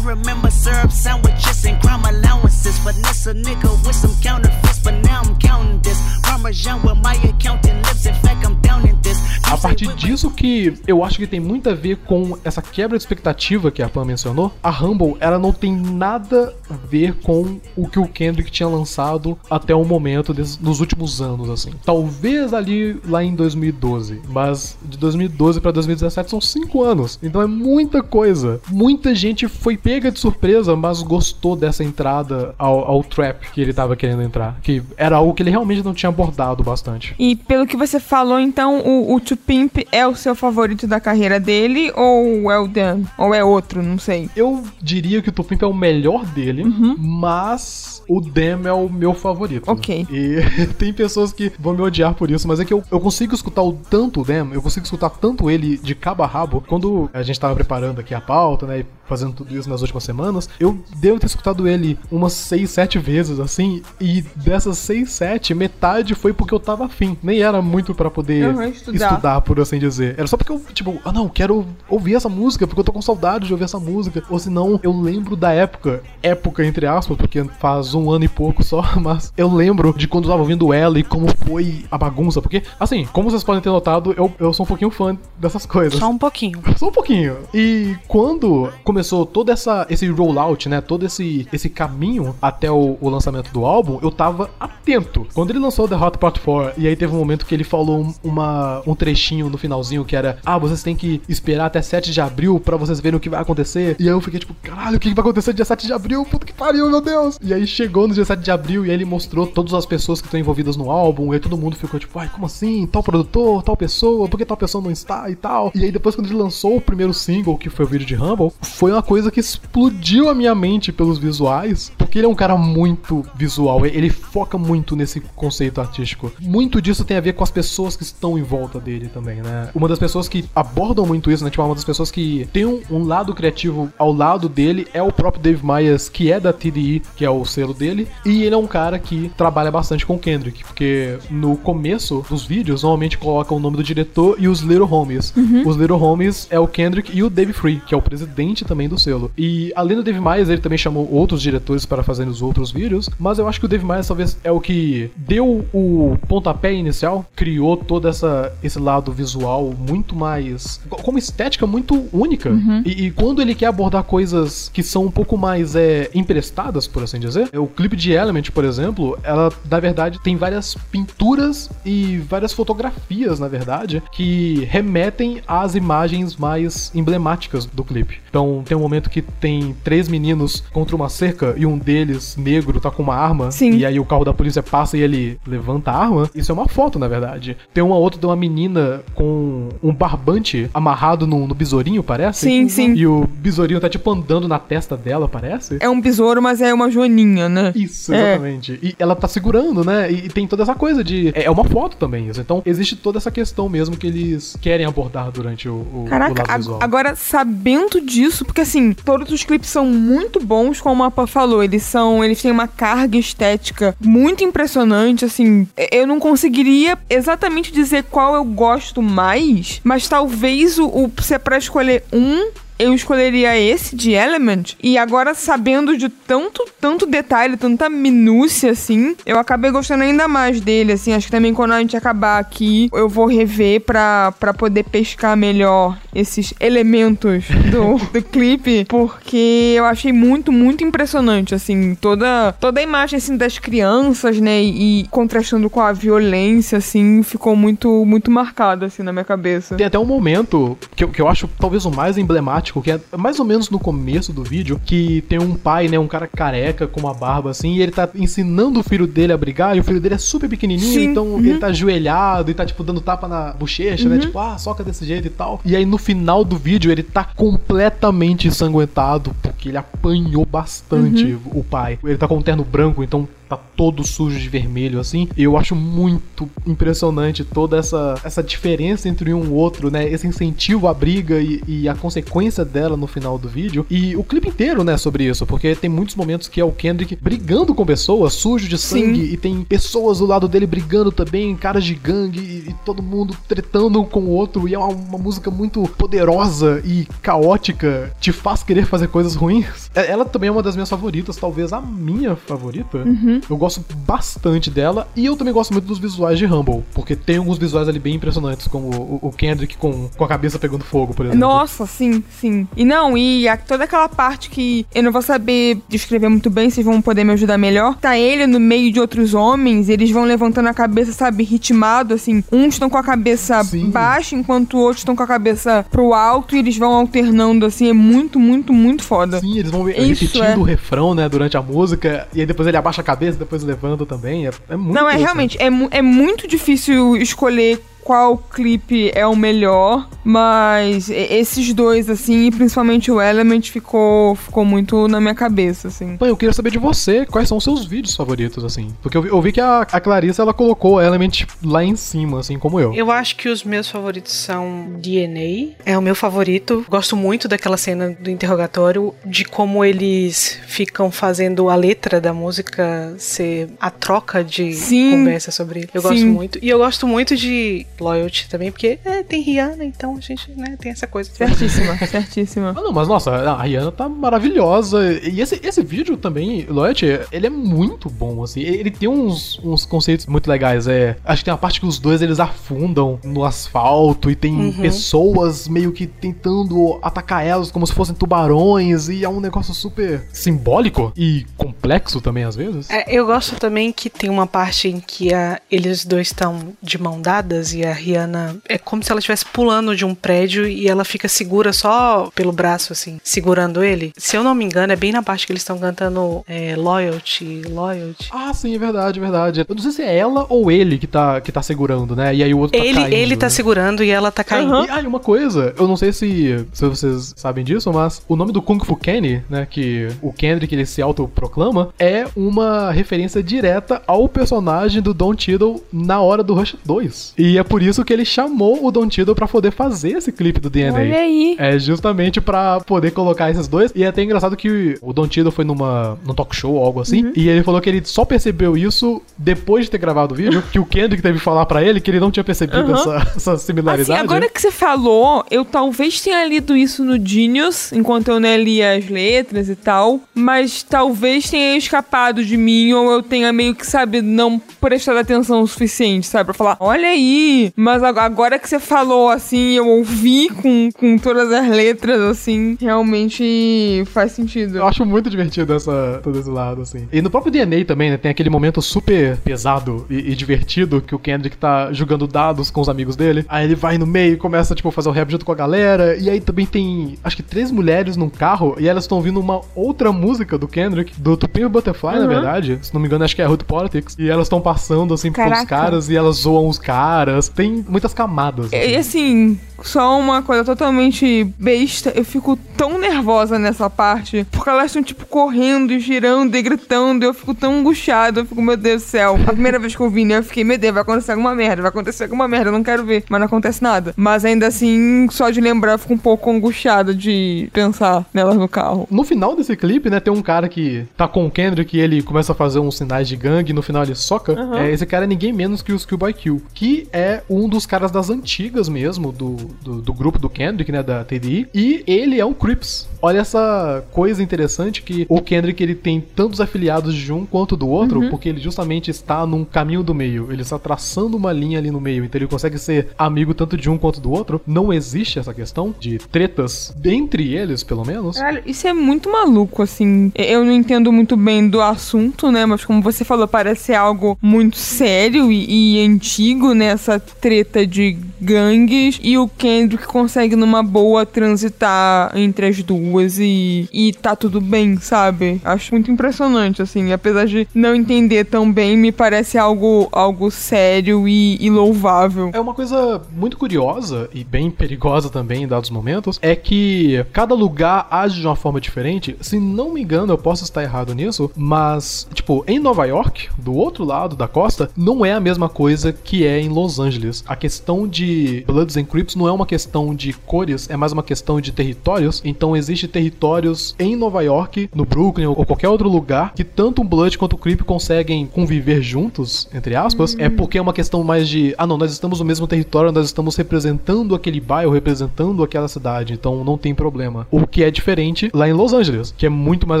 [SPEAKER 4] Remember syrup sandwiches and crime allowances. Finesse a nigga with some counterfeits, but now I'm counting this. Parmesan where my accountant lives. In fact, I'm down in this.
[SPEAKER 1] A partir disso que eu acho que tem muito a ver com essa quebra de expectativa que a Pan mencionou, a Humble, ela não tem nada a ver com o que o Kendrick tinha lançado até o momento des- nos últimos anos, assim. Talvez ali lá em 2012, mas de 2012 pra 2017 são 5 anos. Então é muita coisa. Muita gente foi pega de surpresa, mas gostou dessa entrada ao, ao trap que ele tava querendo entrar, que era algo que ele realmente não tinha abordado bastante.
[SPEAKER 2] E pelo que você falou, então, o, o To Pimp é o seu favorito da carreira dele ou é o Dan? Ou é outro, não sei.
[SPEAKER 1] Eu diria que o Tupimp é o melhor dele, mas o Dem é o meu favorito.
[SPEAKER 2] Ok.
[SPEAKER 1] E [laughs] tem pessoas que vão me odiar por isso, mas é que eu, eu consigo escutar o tanto o Dem, eu consigo escutar tanto ele de cabo a rabo. Quando a gente tava preparando aqui a pauta, né, e fazendo tudo isso nas últimas semanas, eu devo ter escutado ele umas 6, 7 vezes, assim, e dessas 6, 7, metade foi porque eu tava afim. Nem era muito pra poder
[SPEAKER 2] estudar.
[SPEAKER 1] estudar, por assim dizer. Era só porque eu, tipo, ah não, quero ouvir essa música, porque eu tô com saudade de ouvir essa música. Ou senão, eu lembro da época, época entre aspas, porque faz um ano e pouco só, [laughs] mas eu lembro de quando eu tava ouvindo ela e como foi a bagunça. Porque, assim, como vocês podem ter notado, eu, eu sou um pouquinho fã dessas coisas.
[SPEAKER 3] Só um pouquinho.
[SPEAKER 1] Só um pouquinho. E quando começou todo essa, esse rollout, né? Todo esse, esse caminho até o, o lançamento do álbum, eu tava atento. Quando ele lançou The Hot Part 4, e aí teve um momento que ele falou um- uma, um trechinho no finalzinho que era: Ah, vocês têm que esperar até 7 de abril pra vocês verem o que vai acontecer. E aí eu fiquei tipo: Caralho, o que vai acontecer dia 7 de abril? Puta que pariu, meu Deus! E aí chegou no dia 7 de abril e aí ele mostrou todas as pessoas que estão envolvidas no álbum. E aí todo mundo ficou tipo: Ai, como assim? Tal produtor, tal pessoa, por que tal pessoa não está e tal? E aí depois quando ele lançou o primeiro single, que foi o vídeo de Humble, foi uma coisa que explodiu a minha mente pelos visuais, porque ele é um cara muito visual, ele foca muito nesse conceito artístico. Muito disso tem a ver com as pessoas que estão em volta dele também, né? Uma das pessoas que abordam muito isso, né? Tipo, uma das pessoas que tem um, um lado criativo ao lado dele é o próprio Dave Myers, que é da TDE, que é o selo dele, e ele é um cara que trabalha bastante com Kendrick, porque no começo dos vídeos normalmente coloca o nome do diretor e os Little Homies.
[SPEAKER 2] Uhum.
[SPEAKER 1] Os Little Homies é o Kendrick e o Dave Free, que é o presidente também do selo. E além do Dave Myers, ele também chamou outros diretores para fazerem os outros vídeos, mas eu acho que o Dave Myers talvez é o que deu o pontapé inicial, criou todo essa, esse lado visual muito mais. com uma estética muito única. E, e quando ele quer abordar coisas que são um pouco mais é, emprestadas, por assim dizer, o clipe de Element, por exemplo, ela na verdade tem várias pinturas e várias fotografias, na verdade, que remetem às imagens mais emblemáticas do clipe. Então tem um momento que tem três meninos contra uma cerca e um deles, negro, tá com uma arma.
[SPEAKER 2] Sim.
[SPEAKER 1] E aí o carro da polícia passa e ele levanta a arma. Isso é uma foto, na verdade. Tem uma outra de uma menina com um barbante amarrado no, no besourinho, parece?
[SPEAKER 2] Sim, sim.
[SPEAKER 1] E o besourinho tá tipo andando na testa dela, parece?
[SPEAKER 2] É um besouro, mas é uma joaninha, né?
[SPEAKER 1] Isso,
[SPEAKER 2] É.
[SPEAKER 1] exatamente. E ela tá segurando, né? E, e tem toda essa coisa de. É é uma foto também, isso. Então existe toda essa questão mesmo que eles querem abordar durante o, o, o
[SPEAKER 2] Caraca,
[SPEAKER 1] visual.
[SPEAKER 2] agora sabendo disso, porque assim, todos os clipes são muito bons, como o Mapa falou, eles são, eles têm uma carga estética muito impressionante, assim, eu não conseguiria exatamente dizer qual eu gosto mais, mas talvez o, o se é pra escolher um, eu escolheria esse de Element. E agora, sabendo de tanto, tanto detalhe, tanta minúcia, assim, eu acabei gostando ainda mais dele, assim. Acho que também quando a gente acabar aqui, eu vou rever pra, pra poder pescar melhor esses elementos do, [laughs] do clipe, porque eu achei muito, muito impressionante, assim, toda, toda a imagem, assim, das crianças, né, e, e contrastando com a violência, assim, ficou muito, muito marcado, assim, na minha cabeça.
[SPEAKER 1] Tem até um momento que eu, que eu acho talvez o mais emblemático, que é mais ou menos no começo do vídeo, que tem um pai, né, um cara careca com uma barba assim, e ele tá ensinando o filho dele a brigar, e o filho dele é super pequenininho,
[SPEAKER 2] Sim,
[SPEAKER 1] então
[SPEAKER 2] uhum.
[SPEAKER 1] ele tá ajoelhado e tá, tipo, dando tapa na bochecha, né, tipo, ah, soca desse jeito e tal. E aí no final do vídeo ele tá completamente ensanguentado, porque ele apanhou bastante
[SPEAKER 2] Uhum.
[SPEAKER 1] o pai. Ele tá com um terno branco, então tá todo sujo de vermelho, assim. E eu acho muito impressionante toda essa, essa diferença entre um e outro, né? Esse incentivo à briga e, e a consequência dela no final do vídeo. E o clipe inteiro, né, sobre isso, porque tem muitos momentos que é o Kendrick brigando com pessoas, sujo de sangue, e tem pessoas do lado dele brigando também, caras de gangue, e, e todo mundo tretando um com o outro. E é uma, uma música muito poderosa e caótica, te faz querer fazer coisas ruins. É- Ela também é uma das minhas favoritas, talvez a minha favorita. Eu gosto bastante dela e eu também gosto muito dos visuais de Rumble, porque tem alguns visuais ali bem impressionantes, como o, o Kendrick com, com a cabeça pegando fogo, por exemplo.
[SPEAKER 2] Nossa, sim, sim. E não, e a- toda aquela parte que eu não vou saber descrever muito bem, vocês vão poder me ajudar melhor. Tá ele no meio de outros homens, eles vão levantando a cabeça, sabe, ritmado, assim. Uns estão com a cabeça
[SPEAKER 1] Sim.
[SPEAKER 2] baixa, enquanto outros estão com a cabeça pro alto e eles vão alternando, assim. É muito, muito, muito foda.
[SPEAKER 1] Sim, eles vão
[SPEAKER 2] Isso,
[SPEAKER 1] repetindo
[SPEAKER 2] é.
[SPEAKER 1] o refrão, né, durante a música, e aí depois ele abaixa a cabeça, depois levanta também. É, é muito
[SPEAKER 2] Não, é realmente, é, é muito difícil escolher qual clipe é o melhor, mas esses dois, assim, e principalmente o Element, ficou, ficou muito na minha cabeça, assim.
[SPEAKER 1] Eu queria saber de você, quais são os seus vídeos favoritos, assim? Porque eu vi, eu vi que a, a Clarissa, ela colocou o Element lá em cima, assim como eu.
[SPEAKER 3] Eu acho que os meus favoritos são DNA. É o meu favorito. Gosto muito daquela cena do interrogatório, de como eles ficam fazendo a letra da música ser a troca de
[SPEAKER 2] Sim.
[SPEAKER 3] conversa sobre ele. Eu gosto
[SPEAKER 2] Sim.
[SPEAKER 3] muito. E eu gosto muito de Loyalty também, porque é, tem Rihanna, então a gente né, tem essa coisa.
[SPEAKER 2] Certíssima, certíssima.
[SPEAKER 1] Ah, não, mas nossa, a Rihanna tá maravilhosa. E esse, esse vídeo também, Loyalty, ele é muito bom, assim. Ele tem uns, uns conceitos muito legais. É, acho que tem uma parte que os dois eles afundam no asfalto e tem
[SPEAKER 3] Uhum.
[SPEAKER 1] pessoas meio que tentando atacar elas como se fossem tubarões. E é um negócio super simbólico e complexo também, às vezes.
[SPEAKER 3] É, eu gosto também que tem uma parte em que a- eles dois estão de mão dadas e a Rihanna é como se ela estivesse pulando de um prédio e ela fica segura só pelo braço, assim, segurando ele. Se eu não me engano, é bem na parte que eles estão cantando é, Loyalty, Loyalty.
[SPEAKER 1] Ah, sim, é verdade, é verdade. Eu não sei se é ela ou ele que tá, que tá segurando, né? E aí o outro tá
[SPEAKER 3] ele,
[SPEAKER 1] caindo.
[SPEAKER 3] ele tá
[SPEAKER 1] né?
[SPEAKER 3] segurando e ela tá caindo.
[SPEAKER 1] E aí, uma coisa, eu não sei se, se vocês sabem disso, mas o nome do Kung Fu Kenny, né, que o Kendrick ele se autoproclama, é uma referência direta ao personagem do Don Cheadle na hora do Rush 2. E é por isso que ele chamou o Don Cheadle pra poder fazer esse clipe do DNA.
[SPEAKER 2] Olha aí.
[SPEAKER 1] É justamente pra poder colocar esses dois. E é até engraçado que o Don Cheadle foi numa, num talk show ou algo assim.
[SPEAKER 2] Uhum.
[SPEAKER 1] E ele falou que ele só percebeu isso depois de ter gravado o vídeo. [laughs] que o Kendrick teve que falar pra ele que ele não tinha percebido
[SPEAKER 2] Uhum.
[SPEAKER 1] essa, essa
[SPEAKER 2] Assim,
[SPEAKER 1] similaridade.
[SPEAKER 2] agora que você falou, eu talvez tenha lido isso no Genius, enquanto eu né, lia as letras e tal, mas talvez tenha escapado de mim, ou eu tenha meio que, sabe, não prestado atenção o suficiente, sabe, pra falar, olha aí, mas ag- agora que você falou, assim, eu ouvi com, com todas as letras, assim, realmente faz sentido.
[SPEAKER 1] Eu acho muito divertido essa, todo esse lado, assim. E no próprio DNA também, né? Tem aquele momento super pesado e, e divertido que o Kendrick tá jogando dados com os amigos dele. Aí ele vai no meio e começa, tipo, a fazer o rap junto com a galera. E aí também tem, acho que três mulheres num carro e elas estão ouvindo uma outra música do Kendrick, do Tupim Butterfly, na
[SPEAKER 2] Uhum.
[SPEAKER 1] verdade. Se não me engano, acho que é Hood Politics. E elas estão passando, assim, pelos
[SPEAKER 2] Caraca.
[SPEAKER 1] caras e elas zoam os caras. Tem muitas camadas.
[SPEAKER 2] E
[SPEAKER 1] assim.
[SPEAKER 2] assim, só uma coisa totalmente besta, eu fico tão nervosa nessa parte, porque elas estão, tipo, correndo e girando e gritando, e eu fico tão angustiada, eu fico, meu Deus do céu. A primeira vez que eu vi, né, eu fiquei, meu Deus, vai acontecer alguma merda, vai acontecer alguma merda, eu não quero ver, mas não acontece nada. Mas ainda assim, só de lembrar, eu fico um pouco angustiada de pensar nelas no carro.
[SPEAKER 1] No final desse clipe, né, tem um cara que tá com o Kendrick e ele começa a fazer uns sinais de gangue e no final ele soca.
[SPEAKER 2] Uhum.
[SPEAKER 1] É, esse cara é ninguém menos que o Skillboy Q, que é um dos caras das antigas mesmo, do, do, do grupo do Kendrick, né, da TDI, e ele é um Crips. Olha essa coisa interessante que o Kendrick ele tem tantos afiliados de um quanto do outro,
[SPEAKER 2] Uhum.
[SPEAKER 1] porque ele justamente está num caminho do meio. Ele está traçando uma linha ali no meio, então ele consegue ser amigo tanto de um quanto do outro. Não existe essa questão de tretas entre eles, pelo menos.
[SPEAKER 2] Caralho, isso é muito maluco, assim. Eu não entendo muito bem do assunto, né? Mas como você falou, parece ser algo muito sério e, e antigo, né? Essa treta de gangues. E o Kendrick consegue, numa boa, transitar entre as duas e, e tá tudo bem, sabe? Acho muito impressionante, assim. Apesar de não entender tão bem, me parece algo, algo sério e, e louvável.
[SPEAKER 1] É uma coisa muito curiosa e bem perigosa também em dados momentos, é que cada lugar age de uma forma diferente. Se não me engano, eu posso estar errado nisso, mas, tipo, em Nova York, do outro lado da costa, não é a mesma coisa que é em Los Angeles. A questão de Bloods and Crips não é uma questão de cores, é mais uma questão de territórios. Então, existe territórios em Nova York, no Brooklyn ou qualquer outro lugar que tanto um Blood quanto o Crip conseguem conviver juntos, entre aspas, é porque é uma questão mais de, ah não, nós estamos no mesmo território, nós estamos representando aquele bairro, representando aquela cidade, então não tem problema. O que é diferente lá em Los Angeles, que é muito mais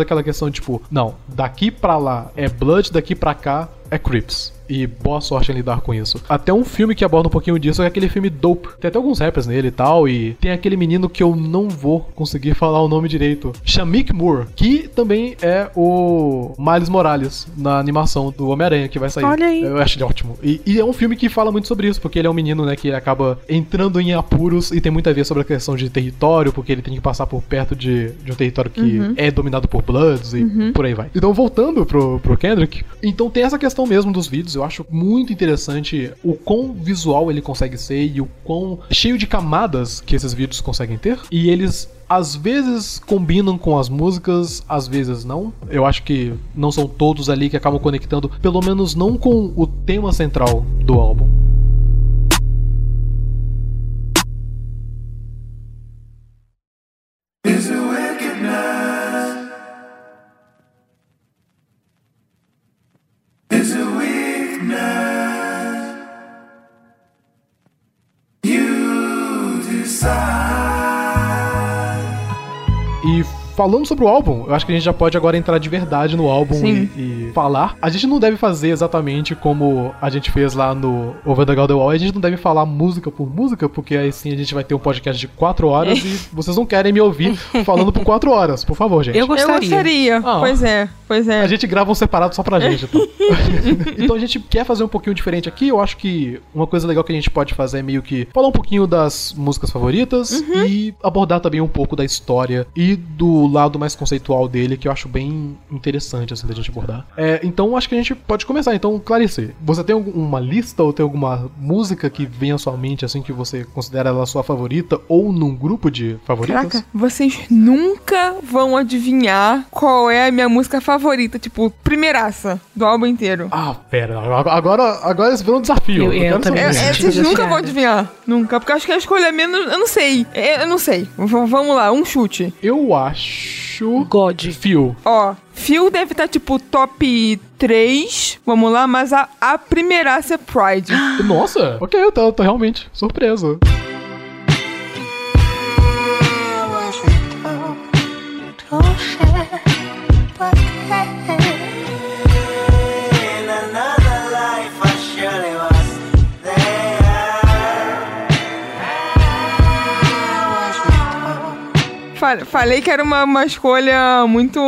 [SPEAKER 1] aquela questão tipo, não, daqui pra lá é Blood, daqui pra cá é Crips. E boa sorte em lidar com isso. Até um filme que aborda um pouquinho disso é aquele filme Dope. Tem até alguns rappers nele e tal. E tem aquele menino que eu não vou conseguir falar o nome direito. Shamik Moore. Que também é o Miles Morales na animação do Homem-Aranha que vai sair.
[SPEAKER 3] Olha aí.
[SPEAKER 1] Eu acho ele ótimo. E, e é um filme que fala muito sobre isso. Porque ele é um menino, né, que acaba entrando em apuros. E tem muito a ver sobre a questão de território. Porque ele tem que passar por perto de, de um território que é dominado por Bloods e por aí vai. Então, voltando pro, pro Kendrick. Então tem essa questão mesmo dos vídeos. Eu acho muito interessante o quão visual ele consegue ser e o quão cheio de camadas que esses vídeos conseguem ter. E eles às vezes combinam com as músicas, às vezes não. Eu acho que não são todos ali que acabam conectando, pelo menos não com o tema central do álbum. Falando sobre o álbum, eu acho que a gente já pode agora entrar de verdade no álbum e, e falar. A gente não deve fazer exatamente como a gente fez lá no Over the Golden Wall. A gente não deve falar música por música, porque aí sim a gente vai ter um podcast de quatro horas [laughs] e vocês não querem me ouvir falando por quatro horas. Por favor, gente.
[SPEAKER 3] Eu
[SPEAKER 2] Eu
[SPEAKER 3] gostaria.
[SPEAKER 2] gostaria.
[SPEAKER 1] Ah.
[SPEAKER 2] Pois é, pois é.
[SPEAKER 1] A gente grava um separado só pra gente, então. [laughs] então a gente quer fazer um pouquinho diferente aqui. Eu acho que uma coisa legal que a gente pode fazer é meio que falar um pouquinho das músicas favoritas e abordar também um pouco da história e do lado mais conceitual dele, que eu acho bem interessante, assim, da gente abordar. É, então acho que a gente pode começar. Então, Clarice, você tem uma lista ou tem alguma música que vem à sua mente, assim, que você considera ela sua favorita ou num grupo de favoritas?
[SPEAKER 2] Caraca, vocês nunca vão adivinhar qual é a minha música favorita, tipo, primeiraça do álbum inteiro.
[SPEAKER 1] Ah, pera, agora, agora esse virou um desafio.
[SPEAKER 3] Eu- eu
[SPEAKER 1] quero
[SPEAKER 3] também.
[SPEAKER 2] É, é, vocês nunca vão adivinhar. Nunca. Porque eu acho que a escolha é menos. Eu não sei. É, Eu não sei. V- vamos lá, um chute.
[SPEAKER 1] Eu acho.
[SPEAKER 3] God.
[SPEAKER 1] Fio.
[SPEAKER 2] Ó, Phil deve estar tipo top 3. Vamos lá, mas a, a primeiraça é Pride. [gasps]
[SPEAKER 1] Nossa, ok, eu tô, tô realmente surpreso.
[SPEAKER 4] In
[SPEAKER 2] Falei que era uma, uma escolha muito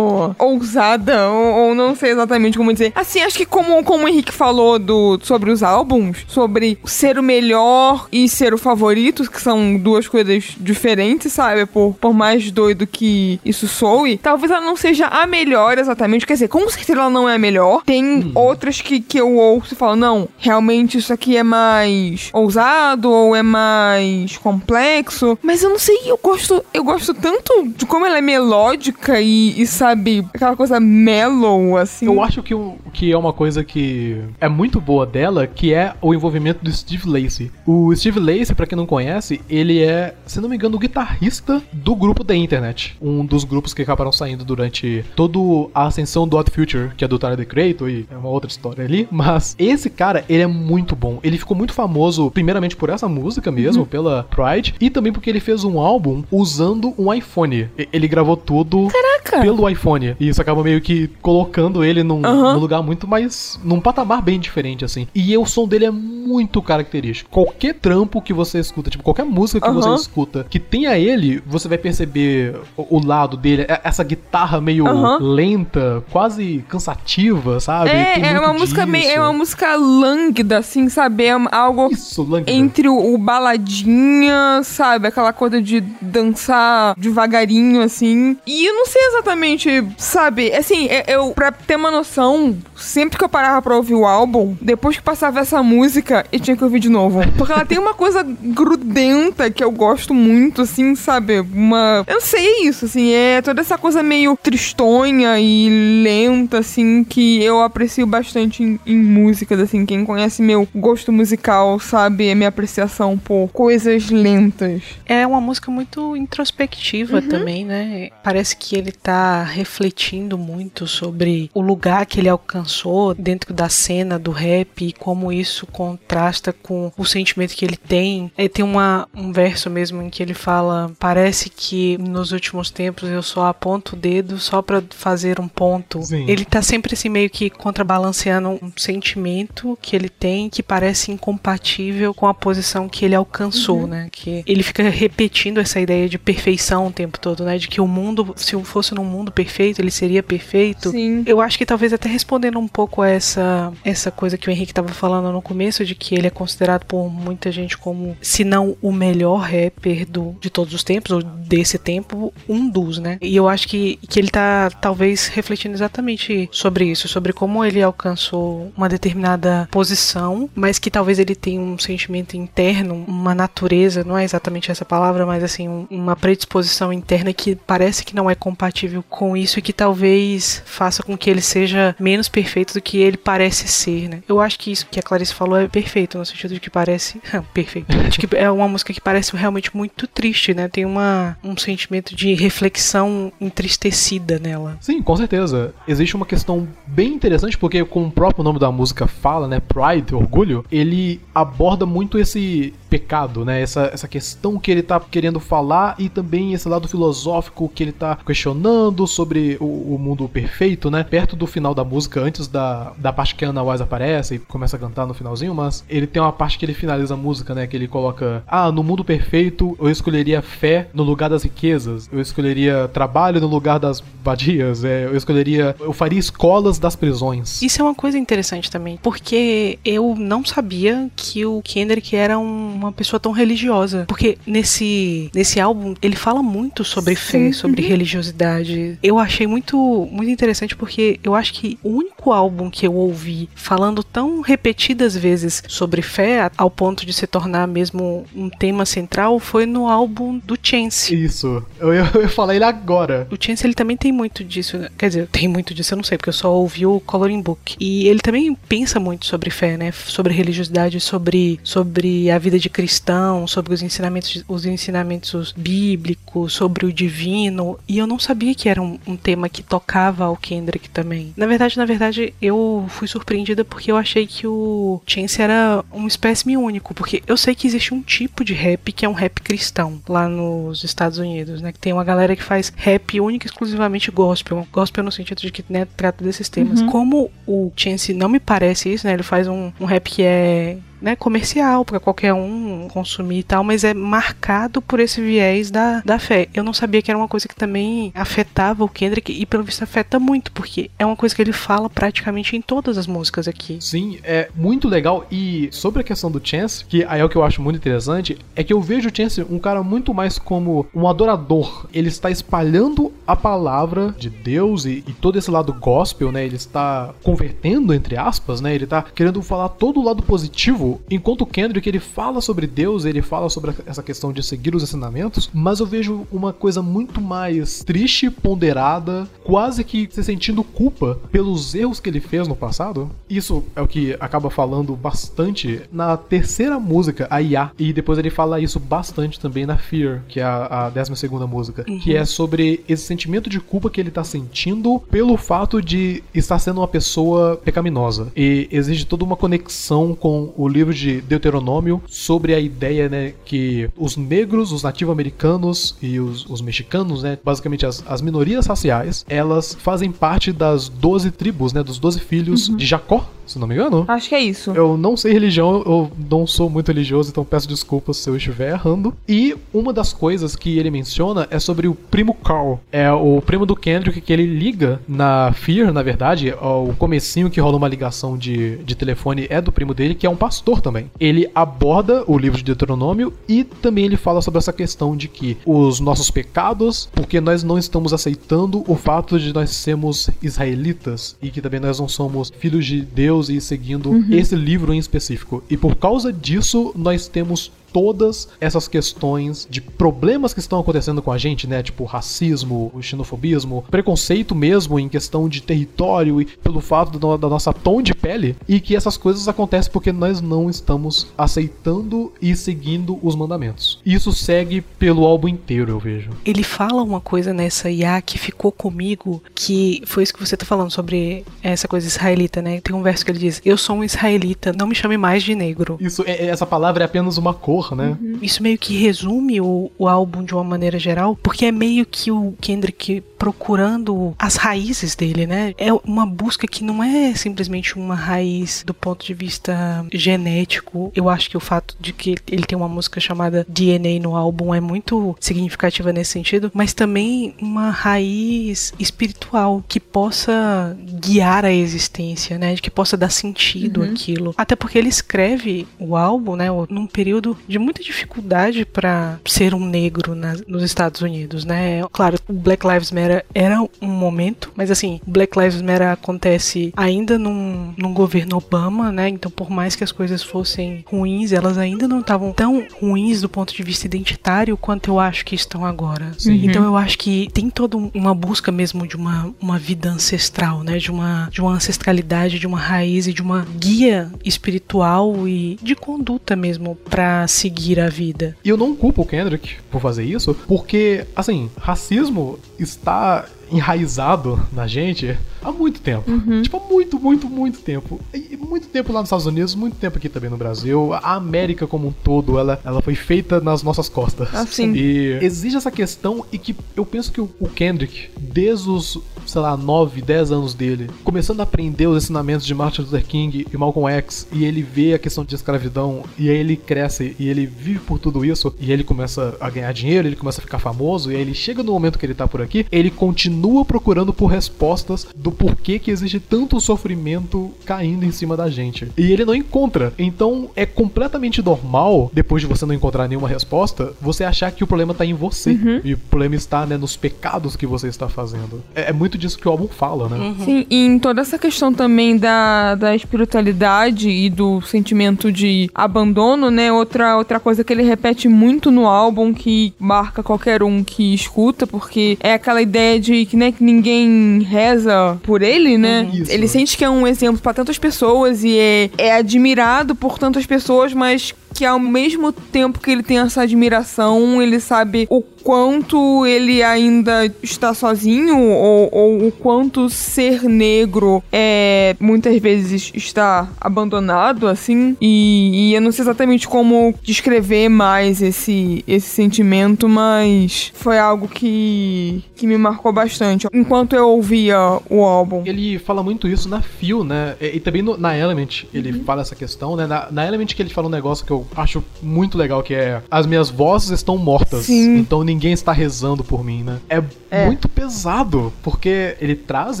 [SPEAKER 2] ousada, ou, ou não sei exatamente como dizer. Assim, acho que como, como o Henrique falou do, sobre os álbuns, sobre ser o melhor e ser o favorito, que são duas coisas diferentes, sabe? Por, por mais doido que isso soe, talvez ela não seja a melhor exatamente. Quer dizer, com certeza ela não é a melhor. Tem outras que, que eu ouço e falo, não, realmente isso aqui é mais ousado ou é mais complexo. Mas eu não sei, eu gosto, eu gosto tanto de como ela é melódica e, e sabe, aquela coisa mellow, assim.
[SPEAKER 1] Eu acho que, o, que é uma coisa que é muito boa dela, que é o envolvimento do Steve Lacey. O Steve Lacey, pra quem não conhece, ele é, se não me engano, o guitarrista do grupo The Internet. Um dos grupos que acabaram saindo durante toda a ascensão do Odd Future, que é do Tyler, The Creator, e é uma outra história ali. Mas esse cara, ele é muito bom. Ele ficou muito famoso, primeiramente por essa música mesmo, pela Pride, e também porque ele fez um álbum usando um iPhone. Ele gravou tudo
[SPEAKER 2] Caraca!
[SPEAKER 1] pelo iPhone. E isso acaba meio que colocando ele num,
[SPEAKER 2] Aham.
[SPEAKER 1] num lugar muito mais. num patamar bem diferente, assim. E o som dele é muito característico. Qualquer trampo que você escuta, tipo, qualquer música que você
[SPEAKER 2] Aham.
[SPEAKER 1] escuta que tenha ele, você vai perceber o, o lado dele, é- essa guitarra meio
[SPEAKER 2] Aham.
[SPEAKER 1] lenta, quase cansativa, sabe?
[SPEAKER 2] É, é uma música meio, é
[SPEAKER 1] disso.
[SPEAKER 2] uma música lânguida, assim, sabe? É algo
[SPEAKER 1] Isso, Langdon.
[SPEAKER 2] entre o, o baladinha, sabe? Aquela coisa de dançar devagarinho, assim. E eu não sei exatamente, sabe? Assim, é- eu, pra ter uma noção, sempre que eu parava pra ouvir o álbum, depois que passava essa música, eu tinha que ouvir de novo. Porque ela tem uma coisa grudenta que eu gosto muito, assim, sabe? Uma. Eu não sei, é isso, assim. É toda essa coisa meio tristonha e lenta, assim, que eu aprecio bastante em, em músicas, assim. Quem conhece meu gosto musical sabe a minha apreciação por coisas lentas.
[SPEAKER 3] É uma música muito introspectiva também, né? Parece que ele tá refletindo muito sobre o lugar que ele alcançou dentro da cena do rap e como isso contrasta com o sentimento que ele tem. É, tem uma, um verso mesmo em que ele fala: Parece que nos últimos tempos eu só aponto o dedo só pra fazer um ponto.
[SPEAKER 1] Sim.
[SPEAKER 3] Ele tá sempre assim meio que contrabalanceando um sentimento que ele tem que parece incompatível com a posição que ele alcançou, né? Que ele fica repetindo essa ideia de perfeição o tempo todo, né? De que o mundo, se fosse num mundo perfeito, ele seria perfeito.
[SPEAKER 2] Sim.
[SPEAKER 3] Eu acho que talvez até respondendo um pouco a essa, essa coisa que o Henrique estava falando no começo, de que ele é considerado por muita gente como, se não o melhor rapper do, de todos os tempos, ou desse tempo, um dos, né? E eu acho que, que ele tá talvez refletindo exatamente sobre isso, sobre como ele alcançou uma determinada posição, mas que talvez ele tenha um sentimento interno, uma natureza, não é exatamente essa palavra, mas assim, um- uma predisposição interna que parece que não é compatível com isso e que talvez faça com que ele seja menos perfeito do que ele parece ser, né? Eu acho que isso que a Clarice falou é perfeito, no sentido de que parece. [laughs] perfeito. [laughs] De que é uma música que parece realmente muito triste, né? Tem uma, um sentimento de reflexão entristecida nela.
[SPEAKER 1] Sim, com certeza. Existe uma questão bem interessante, porque como o próprio nome da música fala, né, Pride, orgulho, ele aborda muito esse pecado, né? Essa, essa questão que ele tá querendo falar e também esse lado filosófico que ele tá questionando sobre o, o mundo perfeito, né? Perto do final da música, antes da, da parte que a Ana Wise aparece e começa a cantar no finalzinho, mas ele tem uma parte que ele finaliza a música, né? Que ele coloca: Ah, no mundo perfeito eu escolheria fé no lugar das riquezas, eu escolheria trabalho no lugar das vadias, é, eu escolheria. Eu faria escolas das prisões.
[SPEAKER 3] Isso é uma coisa interessante também, porque eu não sabia que o Kendrick era um- uma pessoa tão religiosa. Porque nesse, nesse álbum ele fala muito sobre fé, sobre religiosidade. Eu achei muito, muito interessante porque eu acho que o único álbum que eu ouvi falando tão repetidas vezes sobre fé, ao ponto de se tornar mesmo um tema central, foi no álbum do Chance.
[SPEAKER 1] Isso. Eu ia, eu ia falar ele agora.
[SPEAKER 3] O Chance ele também tem muito disso, né? quer dizer, tem muito disso, eu não sei, porque eu só ouvi o Coloring Book. E ele também pensa muito sobre fé, né? Sobre religiosidade, sobre, sobre a vida de cristão, sobre os ensinamentos, os ensinamentos bíblicos, sobre o divino. E eu não sabia que era um, um tema que tocava ao Kendrick também. Na verdade, na verdade, eu fui surpreendida porque eu achei que o Chance era um espécime único, porque eu sei que existe um tipo de rap que é um rap cristão lá nos Estados Unidos, né? Que tem uma galera que faz rap única e exclusivamente gospel. Gospel no sentido de que né, trata desses temas. Como o Chance não me parece isso, né? Ele faz um, um rap que é né, comercial para qualquer um consumir e tal, mas é marcado por esse viés da, da fé. Eu não sabia que era uma coisa que também afetava o Kendrick e pelo visto afeta muito, porque é uma coisa que ele fala praticamente em todas as músicas aqui.
[SPEAKER 1] Sim, é muito legal. E sobre a questão do Chance, que aí é o que eu acho muito interessante, é que eu vejo o Chance um cara muito mais como um adorador. Ele está espalhando a palavra de Deus e, e todo esse lado gospel, né? Ele está convertendo, entre aspas, né? Ele está querendo falar todo o lado positivo, enquanto o Kendrick ele fala sobre Deus, ele fala sobre essa questão de seguir os ensinamentos, mas eu vejo uma coisa muito mais triste, ponderada, quase que se sentindo culpa pelos erros que ele fez no passado. Isso é o que acaba falando bastante na terceira música, a IA, e depois ele fala isso bastante também na Fear, que é a, a décima segunda música, que é sobre esse sentimento de culpa que ele tá sentindo pelo fato de estar sendo uma pessoa pecaminosa. E exige toda uma conexão com o livro de Deuteronômio sobre a ideia, né, que os negros, os nativo-americanos e os, os mexicanos, né, basicamente as, as minorias raciais, elas fazem parte das 12 tribos, né, dos 12 filhos de Jacó, se não me engano.
[SPEAKER 2] Acho que é isso.
[SPEAKER 1] Eu não sei religião, eu não sou muito religioso, então peço desculpas se eu estiver errando. E uma das coisas que ele menciona é sobre o primo Carl. É o primo do Kendrick que ele liga na Fear, na verdade, o comecinho que rola uma ligação de, de telefone é do primo dele, que é um pastor também. Ele aborda o livro de Deuteronômio e também ele fala sobre essa questão de que os nossos pecados, porque nós não estamos aceitando o fato de nós sermos israelitas e que também nós não somos filhos de Deus e seguindo esse livro em específico. E por causa disso, nós temos todas essas questões de problemas que estão acontecendo com a gente, né? Tipo racismo, xenofobismo, preconceito mesmo em questão de território e pelo fato do- da nossa tom de pele. E que essas coisas acontecem porque nós não estamos aceitando e seguindo os mandamentos. Isso segue pelo álbum inteiro, eu vejo.
[SPEAKER 3] Ele fala uma coisa nessa IA que ficou comigo, que foi isso que você tá falando sobre essa coisa israelita, né? Tem um verso que ele diz: Eu sou um israelita, não me chame mais de negro.
[SPEAKER 1] Isso, é- é- essa palavra é apenas uma cor, né?
[SPEAKER 3] Isso meio que resume o, o álbum de uma maneira geral, porque é meio que o Kendrick procurando as raízes dele, né? É uma busca que não é simplesmente uma raiz do ponto de vista genético. Eu acho que o fato de que ele tem uma música chamada DNA no álbum é muito significativa nesse sentido, mas também uma raiz espiritual que possa guiar a existência, né? Que possa dar sentido àquilo. Até porque ele escreve o álbum, né? Num período de muita dificuldade para ser um negro na- nos Estados Unidos, né? Claro, o Black Lives Matter era um momento, mas assim, o Black Lives Matter acontece ainda num, num governo Obama, né? Então, por mais que as coisas fossem ruins, elas ainda não estavam tão ruins do ponto de vista identitário quanto eu acho que estão agora. Então, eu acho que tem toda um- uma busca mesmo de uma, uma vida ancestral, né? De uma, de uma ancestralidade, de uma raiz e de uma guia espiritual e de conduta mesmo pra seguir a vida.
[SPEAKER 1] E eu não culpo o Kendrick por fazer isso, porque, assim, racismo está tá enraizado na gente há muito tempo. Tipo, há muito, muito, muito tempo. E muito tempo lá nos Estados Unidos, muito tempo aqui também no Brasil. A América como um todo, ela, ela foi feita nas nossas costas.
[SPEAKER 2] Ah, sim.
[SPEAKER 1] E existe essa questão e que eu penso que o, o Kendrick, desde os, sei lá, 9, 10 anos dele, começando a aprender os ensinamentos de Martin Luther King e Malcolm X, e ele vê a questão de escravidão, e aí ele cresce e ele vive por tudo isso, e ele começa a ganhar dinheiro, ele começa a ficar famoso, e aí ele chega no momento que ele tá por aqui, ele continua procurando por respostas do porquê que existe tanto sofrimento caindo em cima da gente. E ele não encontra. Então é completamente normal, depois de você não encontrar nenhuma resposta, você achar que o problema tá em você. E o problema está, né, nos pecados que você está fazendo. É, é muito disso que o álbum fala, né?
[SPEAKER 2] Sim, e em toda essa questão também da, da espiritualidade e do sentimento de abandono, né? Outra, outra coisa que ele repete muito no álbum que marca qualquer um que escuta, porque é aquela ideia de que, né, que ninguém reza por ele, né?
[SPEAKER 1] Isso.
[SPEAKER 2] Ele sente que é um exemplo pra tantas pessoas e é, é admirado por tantas pessoas, mas que ao mesmo tempo que ele tem essa admiração, ele sabe o quanto ele ainda está sozinho ou, ou o quanto ser negro é muitas vezes está abandonado assim e, e eu não sei exatamente como descrever mais esse esse sentimento mas foi algo que que me marcou bastante enquanto eu ouvia o álbum
[SPEAKER 1] Ele fala muito isso na Feel, né? E, e também no- na Element ele fala essa questão, né? Na, na Element que ele fala um negócio que eu acho muito legal, que é as minhas vozes estão mortas,
[SPEAKER 2] Sim.
[SPEAKER 1] então ninguém está rezando por mim, né? É,
[SPEAKER 2] É.
[SPEAKER 1] muito pesado, porque ele traz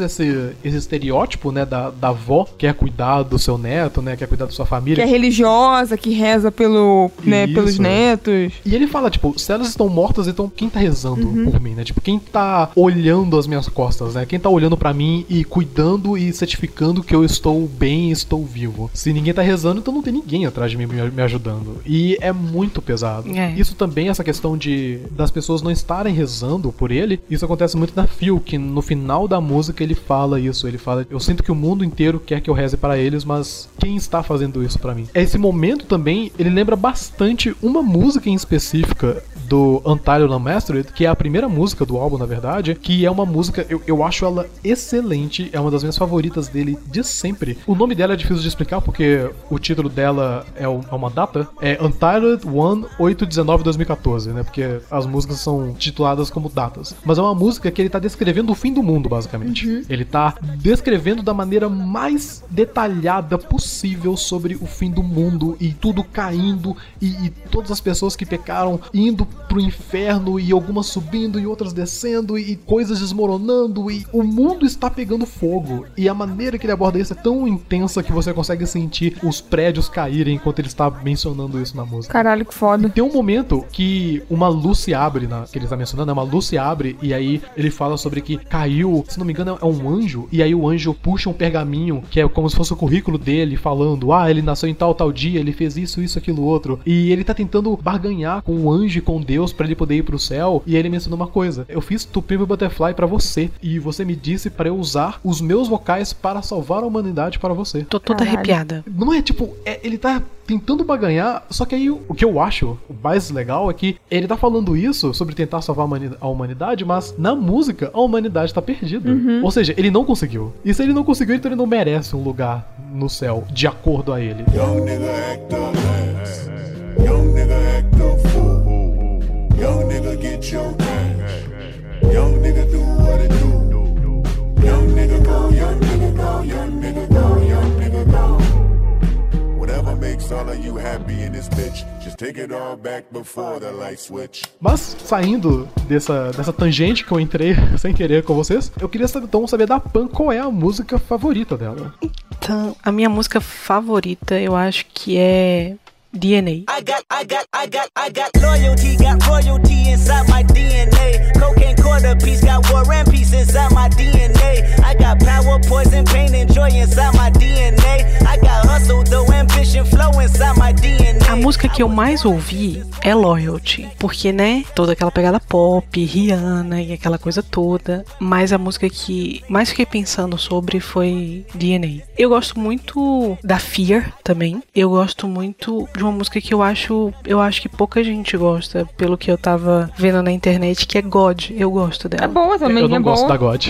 [SPEAKER 1] esse, esse estereótipo, né, da, da avó que quer cuidar do seu neto, né? Quer cuidar da sua
[SPEAKER 2] que
[SPEAKER 1] família.
[SPEAKER 2] é religiosa que reza pelo né,
[SPEAKER 1] Isso.
[SPEAKER 2] pelos netos
[SPEAKER 1] E ele fala, tipo, se elas estão mortas, então quem tá rezando
[SPEAKER 2] Uhum.
[SPEAKER 1] por mim, né? Tipo, quem tá olhando as minhas costas, né? Quem tá olhando pra mim e cuidando e certificando que eu estou bem e estou vivo. Se ninguém tá rezando, então não tem ninguém atrás de mim me me ajudando. E é muito pesado.
[SPEAKER 3] É.
[SPEAKER 1] Isso também, essa questão de das pessoas não estarem rezando por ele, isso acontece muito na Phil, que no final da música ele fala isso. Ele fala, eu sinto que o mundo inteiro quer que eu reze para eles, mas quem está fazendo isso pra mim? Esse momento também, ele lembra bastante uma música em específica do Untitled Unmastered, que é a primeira música do álbum, na verdade, que é uma música, eu, eu acho ela excelente, é uma das minhas favoritas dele de sempre. O nome dela é difícil de explicar porque o título dela é, é uma data, é Untitled 1 819 2014, né? Porque as músicas são tituladas como datas. Mas é uma música que ele tá descrevendo o fim do mundo, basicamente. Ele tá descrevendo da maneira mais detalhada possível sobre o fim do mundo e tudo caindo e, e todas as pessoas que pecaram indo pro inferno e algumas subindo e outras descendo e, coisas desmoronando e o mundo está pegando fogo. E a maneira que ele aborda isso é tão intensa que você consegue sentir os prédios caírem enquanto ele está mencionando isso na música.
[SPEAKER 2] caralho que foda
[SPEAKER 1] Tem um momento que uma luz se abre, na, que ele tá mencionando, né? Uma luz se abre e aí ele fala sobre que caiu, se não me engano, é um anjo, e aí o anjo puxa um pergaminho, que é como se fosse o currículo dele, falando: ah, ele nasceu em tal, tal dia, ele fez isso, isso, aquilo, outro. E ele tá tentando barganhar com o anjo e com Deus pra ele poder ir pro céu. E aí ele menciona uma coisa: eu fiz a Butterfly pra você, e você me disse pra eu usar os meus vocais para salvar a humanidade para você.
[SPEAKER 3] Tô toda
[SPEAKER 2] Caralho.
[SPEAKER 3] arrepiada.
[SPEAKER 1] Não é tipo, é- ele tá tentando baganhar, só que aí o, que eu acho o mais legal é que ele tá falando isso sobre tentar salvar a humani- a humanidade, mas na música a humanidade tá perdida. Ou seja, ele não conseguiu. E se ele não conseguiu, então ele não merece um lugar no céu, de acordo a ele.
[SPEAKER 5] Young nigga act a ass. Young nigga act a fool. Young nigga get your cash. Young nigga do what it do. Young nigga go, young nigga go, young nigga go, go. Whatever makes all of you happy in this bitch, just take it all back before the light switch.
[SPEAKER 1] Mas saindo dessa, dessa tangente que eu entrei [laughs] sem querer com vocês, eu queria saber, então saber da Pan qual é a música favorita dela.
[SPEAKER 3] Então, a minha música favorita, eu acho que é DNA.
[SPEAKER 4] I got, I got, I got, I got loyalty, got royalty inside my DNA. Got war and peace inside my DNA. I got power, poison, pain, and joy inside my DNA. I got hustle, though ambition flow inside my DNA.
[SPEAKER 3] A música que eu mais ouvi é Loyalty, porque, né, toda aquela pegada pop, Rihanna e aquela coisa toda, mas a música que mais fiquei pensando sobre foi DNA. Eu gosto muito da Fear também. Eu gosto muito de uma música que eu acho, eu acho que pouca gente gosta, pelo que eu tava vendo na internet, que é God. Eu gosto
[SPEAKER 2] É
[SPEAKER 3] dela.
[SPEAKER 2] boa também,
[SPEAKER 1] eu não
[SPEAKER 2] é
[SPEAKER 1] gosto
[SPEAKER 2] boa.
[SPEAKER 1] da God.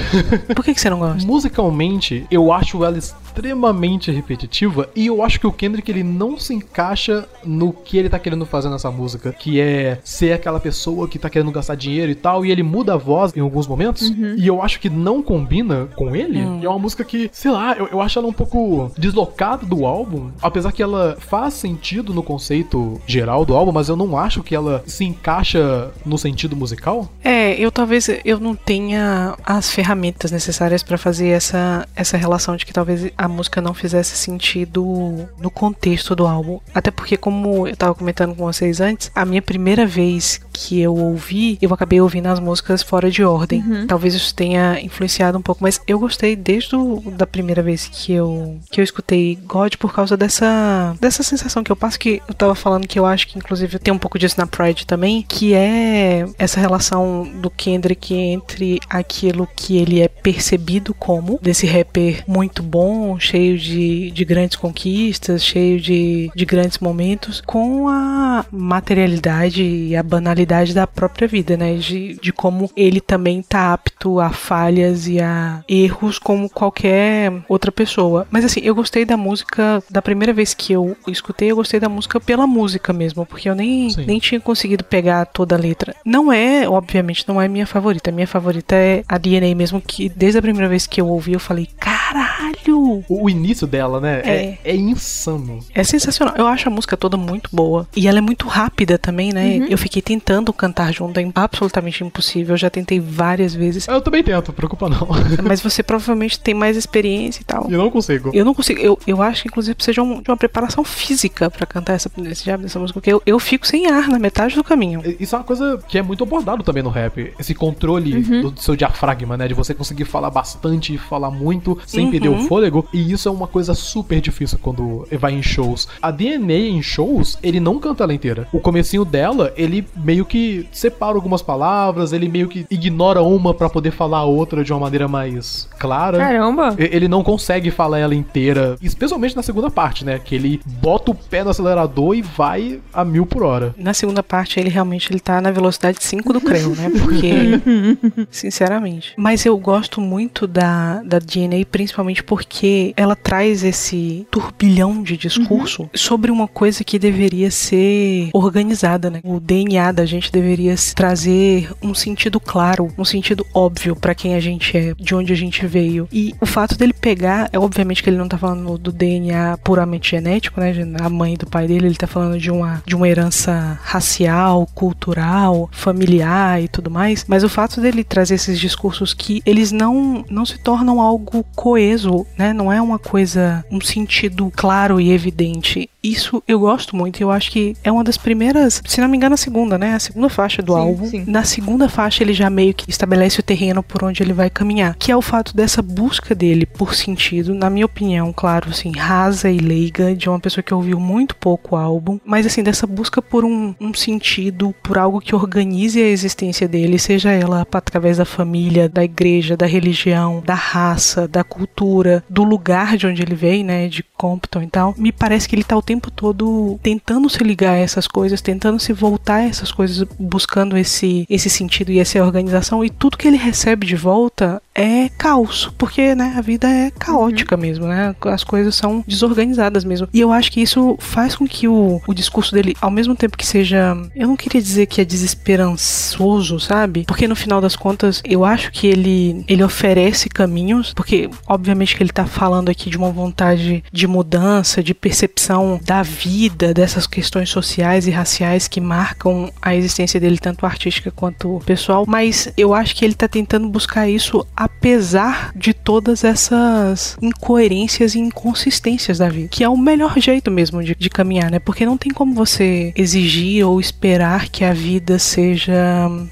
[SPEAKER 3] Por que, que você não gosta? [laughs]
[SPEAKER 1] Musicalmente, eu acho ela extremamente repetitiva e eu acho que o Kendrick ele não se encaixa no que ele tá querendo fazer nessa música, que é ser aquela pessoa que tá querendo gastar dinheiro e tal, e ele muda a voz em alguns momentos, e eu acho que não combina com ele. E é uma música que, sei lá, eu, eu acho ela um pouco deslocada do álbum, apesar que ela faz sentido no conceito geral do álbum, mas eu não acho que ela se encaixa no sentido musical.
[SPEAKER 3] É, eu talvez eu não tenha as ferramentas necessárias pra fazer essa, essa relação de que talvez a música não fizesse sentido no contexto do álbum. Até porque, como eu tava comentando com vocês antes, a minha primeira vez que eu ouvi, eu acabei ouvindo as músicas fora de ordem. Talvez isso tenha influenciado um pouco, mas eu gostei desde o, da primeira vez que eu que eu escutei God por causa dessa dessa sensação que eu passo que eu tava falando que eu acho que inclusive tem um pouco disso na Pride também, que é essa relação do Kendrick entre aquilo que ele é percebido como desse rapper muito bom, cheio de, de grandes conquistas, cheio de, de grandes momentos, com a materialidade e a banalidade da própria vida, né? De, de como ele também tá apto a falhas e a erros como qualquer outra pessoa. Mas assim, eu gostei da música da primeira vez que eu escutei, eu gostei da música pela música mesmo, porque eu nem,
[SPEAKER 1] Sim.
[SPEAKER 3] nem tinha conseguido pegar toda a letra. Não é, obviamente, não é minha favorita. A minha favorita é a DNA mesmo, que desde a primeira vez que eu ouvi, eu falei, caralho!
[SPEAKER 1] O, início dela, né, é, é insano.
[SPEAKER 3] É sensacional. Eu acho a música toda muito boa. E ela é muito rápida também, né? Eu fiquei tentando cantar junto, é absolutamente impossível. Eu já tentei várias vezes.
[SPEAKER 1] Eu também tento, preocupa não. [laughs]
[SPEAKER 3] Mas você provavelmente tem mais experiência e tal.
[SPEAKER 1] Eu não consigo.
[SPEAKER 3] Eu não consigo. Eu, eu acho que, inclusive, precisa de, um- de uma preparação física pra cantar essa, esse diabo dessa música. Porque eu, eu fico sem ar na metade do caminho.
[SPEAKER 1] Isso é uma coisa que é muito abordado também no rap. Esse controle do, do seu diafragma, né? De você conseguir falar bastante e falar muito sem
[SPEAKER 3] Uhum.
[SPEAKER 1] perder o fôlego. E isso é uma coisa super difícil quando vai em shows. A DNA em shows, ele não canta ela inteira. O comecinho dela, ele meio que separa algumas palavras, ele meio que ignora uma pra poder falar a outra de uma maneira mais clara.
[SPEAKER 2] Caramba.
[SPEAKER 1] Ele não consegue falar ela inteira, especialmente na segunda parte, né? Que ele bota o pé no acelerador e vai a mil por hora.
[SPEAKER 3] Na segunda parte, ele realmente ele tá na velocidade 5 do Creu, né? Porque, [laughs] sinceramente. Mas eu gosto muito da, da DNA, principalmente porque ela traz esse turbilhão de discurso sobre uma coisa que deveria ser organizada, né? O DNA da gente deveria trazer um sentido claro, um sentido óbvio pra quem a gente é, de onde a gente veio. E o fato dele pegar, é obviamente que ele não tá falando do DNA puramente genético, né? A mãe do pai dele, ele tá falando de uma, de uma herança racial, cultural, familiar e tudo mais. Mas o fato dele trazer esses discursos que eles não, não se tornam algo coeso, né? Não é uma coisa, um sentido claro e evidente. Isso eu gosto muito e eu acho que é uma das primeiras, se não me engano, a segunda, né? A segunda faixa do
[SPEAKER 2] Sim,
[SPEAKER 3] álbum.
[SPEAKER 2] sim.
[SPEAKER 3] Na segunda faixa ele já meio que estabelece o terreno por onde ele vai caminhar, que é o fato dessa busca dele por sentido, na minha opinião, claro, assim, rasa e leiga, de uma pessoa que ouviu muito pouco o álbum, mas assim, dessa busca por um, um sentido, por algo que organize a existência dele, seja ela através da família, da igreja, da religião, da raça, da cultura, do lugar de onde ele veio, né, de Compton e tal. Me parece que ele tá o tempo todo tentando se ligar a essas coisas, tentando se voltar a essas coisas, buscando esse, esse sentido e essa organização, e tudo que ele recebe de volta é caos, porque, né, a vida é caótica mesmo, né, as coisas são desorganizadas mesmo. E eu acho que isso faz com que o, o discurso dele, ao mesmo tempo que seja, eu não queria dizer que é desesperançoso, sabe? Porque no final das contas, eu acho que ele, ele oferece caminhos, porque obviamente que ele tá falando aqui de uma vontade de mudança, de percepção da vida, dessas questões sociais e raciais que marcam a existência dele, tanto artística quanto pessoal, mas eu acho que ele tá tentando buscar isso a apesar de todas essas incoerências e inconsistências da vida, que é o melhor jeito mesmo de, de caminhar, né? Porque não tem como você exigir ou esperar que a vida seja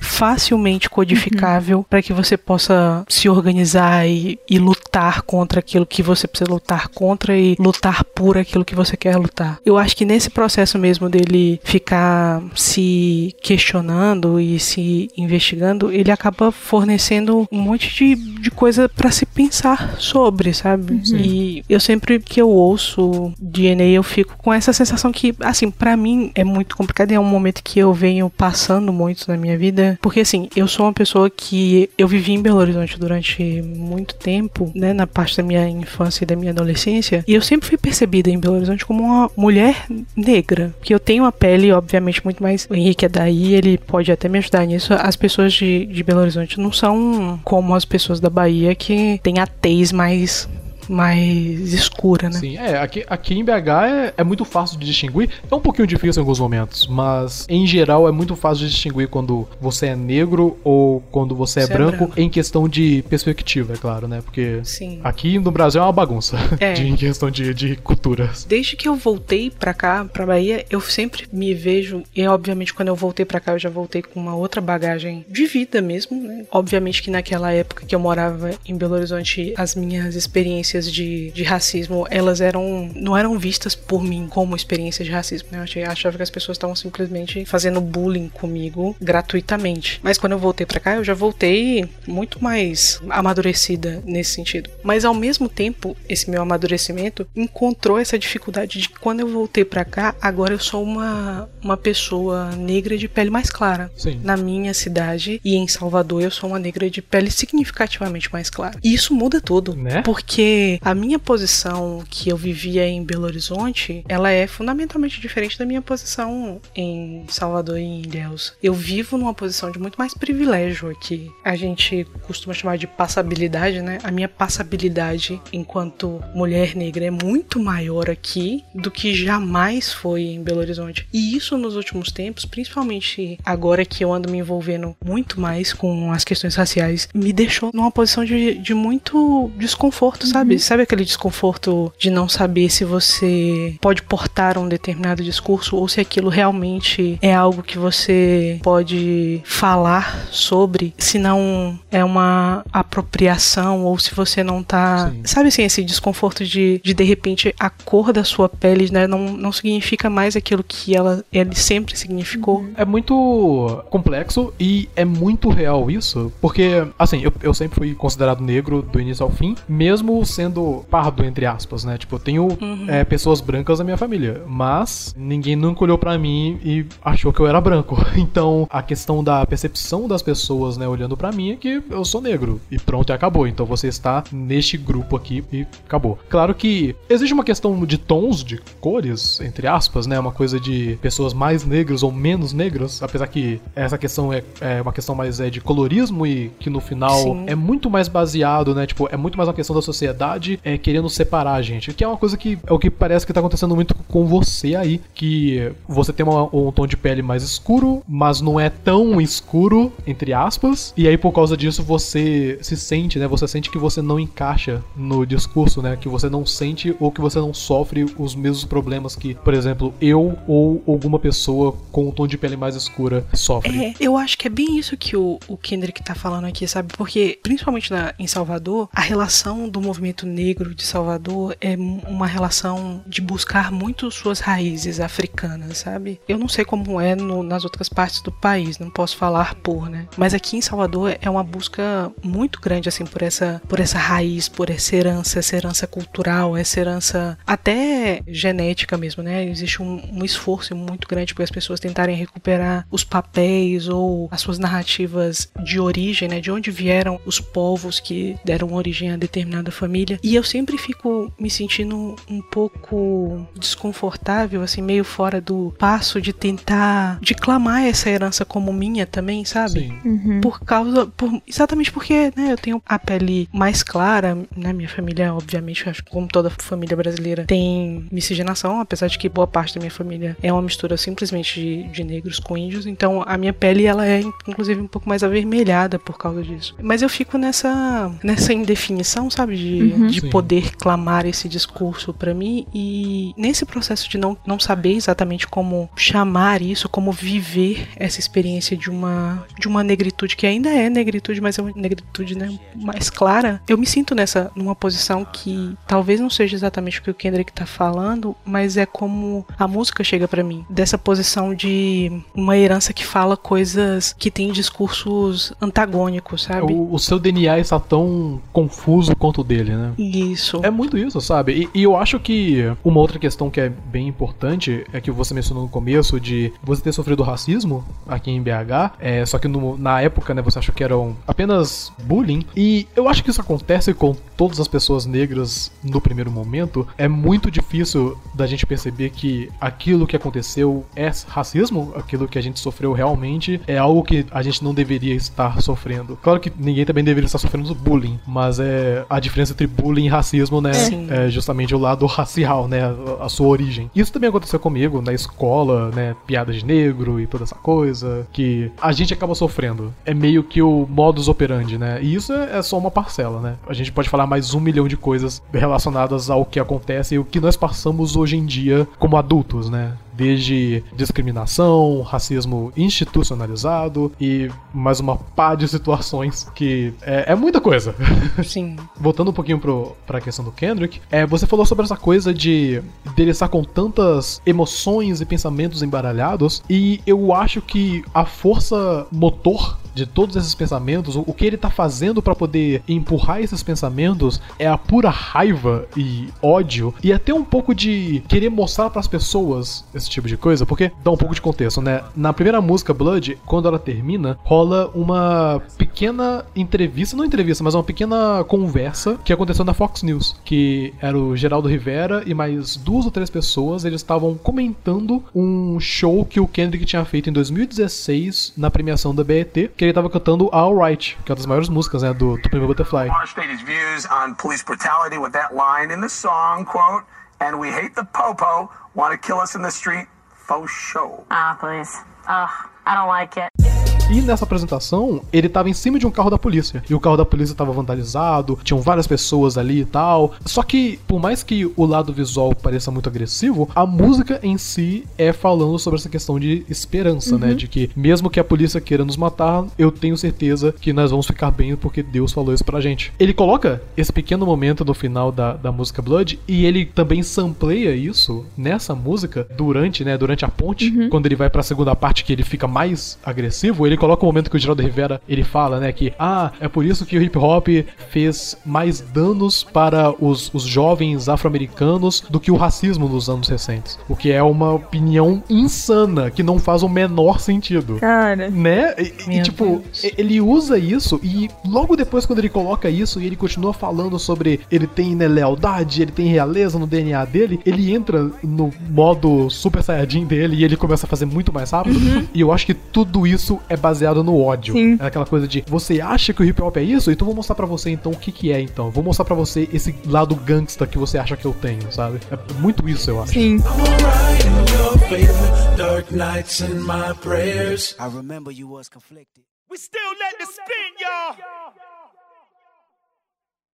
[SPEAKER 3] facilmente codificável uhum. para que você possa se organizar e, e lutar contra aquilo que você precisa lutar contra e lutar por aquilo que você quer lutar. Eu acho que nesse processo mesmo dele ficar se questionando e se investigando, ele acaba fornecendo um monte de, de coisa para se pensar sobre, sabe? Uhum. E eu sempre que eu ouço DNA, eu fico com essa sensação que, assim, para mim é muito complicado e é um momento que eu venho passando muito na minha vida, porque assim, eu sou uma pessoa que eu vivi em Belo Horizonte durante muito tempo, né, na parte da minha infância e da minha adolescência, e eu sempre fui percebida em Belo Horizonte como uma mulher negra, que eu tenho uma pele, obviamente, muito mais. O Henrique é daí, ele pode até me ajudar nisso. As pessoas de, de Belo Horizonte não são como as pessoas da Bahia que têm a tez mais mais escura, né?
[SPEAKER 1] Sim, é, aqui, aqui em BH é, é, muito fácil de distinguir. É um pouquinho difícil em alguns momentos, mas em geral é muito fácil de distinguir quando você é negro ou quando você, é, branco, é branco, em questão de perspectiva, é claro, né? Porque Sim. aqui no Brasil é uma bagunça [laughs] é. de, em questão de, de culturas.
[SPEAKER 3] Desde que eu voltei pra cá, pra Bahia, eu sempre me vejo, e obviamente quando eu voltei pra cá, eu já voltei com uma outra bagagem de vida mesmo, né? Obviamente que naquela época que eu morava em Belo Horizonte, as minhas experiências experiências de, de racismo, elas eram não eram vistas por mim como experiência de racismo, né? Eu achava que as pessoas estavam simplesmente fazendo bullying comigo gratuitamente. Mas quando eu voltei para cá, eu já voltei muito mais amadurecida nesse sentido. Mas ao mesmo tempo, esse meu amadurecimento encontrou essa dificuldade de quando eu voltei para cá, agora eu sou uma uma pessoa negra de pele mais clara.
[SPEAKER 1] Sim.
[SPEAKER 3] Na minha cidade e em Salvador, eu sou uma negra de pele significativamente mais clara. E isso muda tudo,
[SPEAKER 1] né?
[SPEAKER 3] Porque a minha posição que eu vivia em Belo Horizonte, ela é fundamentalmente diferente da minha posição em Salvador e em Ilhéus. Eu vivo numa posição de muito mais privilégio aqui. A gente costuma chamar de passabilidade, né? A minha passabilidade enquanto mulher negra é muito maior aqui do que jamais foi em Belo Horizonte. E isso nos últimos tempos, principalmente agora que eu ando me envolvendo muito mais com as questões raciais, me deixou numa posição de, de muito desconforto, sabe? Sabe? Sabe aquele desconforto de não saber se você pode portar um determinado discurso ou se aquilo realmente é algo que você pode falar sobre, se não é uma apropriação ou se você não tá. Sim. Sabe assim, esse desconforto de, de de repente a cor da sua pele né, não, não significa mais aquilo que ela ele sempre significou. Uhum.
[SPEAKER 1] É muito complexo e é muito real isso, porque, assim, eu, eu sempre fui considerado negro do início ao fim, mesmo sendo sendo pardo, entre aspas, né? Tipo, eu tenho uhum. é, pessoas brancas na minha família, mas ninguém nunca olhou para mim e achou que eu era branco. [laughs] Então, a questão da percepção das pessoas, né, olhando para mim é que eu sou negro e pronto, e acabou. Então você está neste grupo aqui e acabou. Claro que existe uma questão de tons, de cores, entre aspas, né? Uma coisa de pessoas mais negras ou menos negras, apesar que essa questão é, é uma questão mais é, de colorismo e que no final Sim. é muito mais baseado, né? Tipo, é muito mais uma questão da sociedade sociedade é, querendo separar a gente. Que é uma coisa que é o que parece que tá acontecendo muito com você aí. Que você tem uma, um tom de pele mais escuro, mas não é tão escuro, entre aspas. E aí, por causa disso, você se sente, né? Você sente que você não encaixa no discurso, né? Que você não sente ou que você não sofre os mesmos problemas que, por exemplo, eu ou alguma pessoa com um tom de pele mais escura sofre.
[SPEAKER 3] É, eu acho que é bem isso que o, o Kendrick tá falando aqui, sabe? Porque, principalmente na, em Salvador, a relação do movimento movimento negro de Salvador é uma relação de buscar muito suas raízes africanas, sabe? Eu não sei como é no, nas outras partes do país, não posso falar por, né? Mas aqui em Salvador é uma busca muito grande, assim, por essa, por essa raiz, por essa herança, essa herança cultural, essa herança até genética mesmo, né? Existe um, um esforço muito grande para as pessoas tentarem recuperar os papéis ou as suas narrativas de origem, né? De onde vieram os povos que deram origem a determinada família família. E eu sempre fico me sentindo um pouco desconfortável, assim, meio fora do passo de tentar de clamar essa herança como minha também, sabe?
[SPEAKER 1] Sim.
[SPEAKER 3] Por causa. Por, exatamente porque, né, eu tenho a pele mais clara, né? Minha família, obviamente, acho que como toda família brasileira, tem miscigenação, apesar de que boa parte da minha família é uma mistura simplesmente de, de negros com índios. Então a minha pele, ela é, inclusive, um pouco mais avermelhada por causa disso. Mas eu fico nessa, nessa indefinição, sabe? De, de
[SPEAKER 1] Sim.
[SPEAKER 3] poder clamar esse discurso pra mim. E nesse processo de não, não saber exatamente como chamar isso, como viver essa experiência de uma, de uma negritude que ainda é negritude, mas é uma negritude né, mais clara, eu me sinto nessa numa posição que talvez não seja exatamente o que o Kendrick tá falando, mas é como a música chega pra mim, dessa posição de uma herança que fala coisas que tem discursos antagônicos, sabe?
[SPEAKER 1] O, o seu DNA está tão confuso quanto o dele, né?
[SPEAKER 3] Isso.
[SPEAKER 1] É muito isso, sabe? E, e eu acho que uma outra questão que é bem importante é que você mencionou no começo de você ter sofrido racismo aqui em BH, é, só que no- na época, né, você achou que eram apenas bullying. E eu acho que isso acontece com todas as pessoas negras no primeiro momento. É muito difícil da gente perceber que aquilo que aconteceu é racismo, aquilo que a gente sofreu realmente é algo que a gente não deveria estar sofrendo. Claro que ninguém também deveria estar sofrendo bullying, mas é a diferença entre bullying e racismo, né?
[SPEAKER 3] Sim.
[SPEAKER 1] É justamente o lado racial, né? A, a sua origem. Isso também aconteceu comigo na escola, né? Piada de negro e toda essa coisa que a gente acaba sofrendo. É meio que o modus operandi, né? E isso é, é só uma parcela, né? A gente pode falar mais um milhão de coisas relacionadas ao que acontece e o que nós passamos hoje em dia como adultos, né? Desde discriminação, racismo institucionalizado e mais uma pá de situações que é, é muita coisa. [laughs]
[SPEAKER 3] Sim.
[SPEAKER 1] Voltando um pouquinho pro, pra questão do Kendrick, é, você falou sobre essa coisa de dele estar com tantas emoções e pensamentos embaralhados, e eu acho que a força motor de todos esses pensamentos, o, que ele tá fazendo pra poder empurrar esses pensamentos é a pura raiva e ódio e até um pouco de querer mostrar pras pessoas esse tipo de coisa, porque dá um pouco de contexto, né? Na primeira música Blood, quando ela termina, rola uma pequena entrevista, não entrevista, mas uma pequena conversa que aconteceu na Fox News, que era o Geraldo Rivera e mais duas ou três pessoas, eles estavam comentando um show que o Kendrick tinha feito em 2016 na premiação da BET, que ele tava cantando Alright, que é uma das maiores músicas, né, do Pimp a Butterfly.
[SPEAKER 6] Our stated views on police brutality with that line in the song, quote, and we hate the popo, want to kill us in the street, faux show.
[SPEAKER 7] Ah, please. Ugh, I don't like it.
[SPEAKER 1] E nessa apresentação, ele tava em cima de um carro da polícia. E o carro da polícia tava vandalizado, tinham várias pessoas ali e tal. Só que, por mais que o lado visual pareça muito agressivo, a música em si é falando sobre essa questão de esperança, né? De que, mesmo que a polícia queira nos matar, eu tenho certeza que nós vamos ficar bem porque Deus falou isso pra gente. Ele coloca esse pequeno momento no final da, da música Blood e ele também sampleia isso nessa música durante, né? Durante a ponte, quando ele vai pra segunda parte que ele fica mais agressivo, ele coloca o momento que o Geraldo Rivera ele fala, né, que ah, é por isso que o hip hop fez mais danos para os, os jovens afro-americanos do que o racismo nos anos recentes. O que é uma opinião insana, que não faz o menor sentido.
[SPEAKER 2] Cara.
[SPEAKER 1] Né? E, e, tipo,
[SPEAKER 3] Deus.
[SPEAKER 1] ele usa isso e logo depois, quando ele coloca isso e ele continua falando sobre ele tem né, lealdade, ele tem realeza no DNA dele, ele entra no modo Super Saiyajin dele e ele começa a fazer muito mais rápido. E eu acho que tudo isso é baseado no ódio.
[SPEAKER 2] Sim.
[SPEAKER 1] É aquela coisa de você acha que o hip hop é isso? Então vou mostrar pra você então o que que é então. Vou mostrar pra você esse lado gangsta que você acha que eu tenho, sabe? É muito isso, eu acho.
[SPEAKER 2] Sim.
[SPEAKER 5] I'm alright in your favor. Dark nights and my prayers.
[SPEAKER 4] I remember you was conflicted.
[SPEAKER 6] We still let the spin, y'all. Here we go.
[SPEAKER 7] Give me a run for my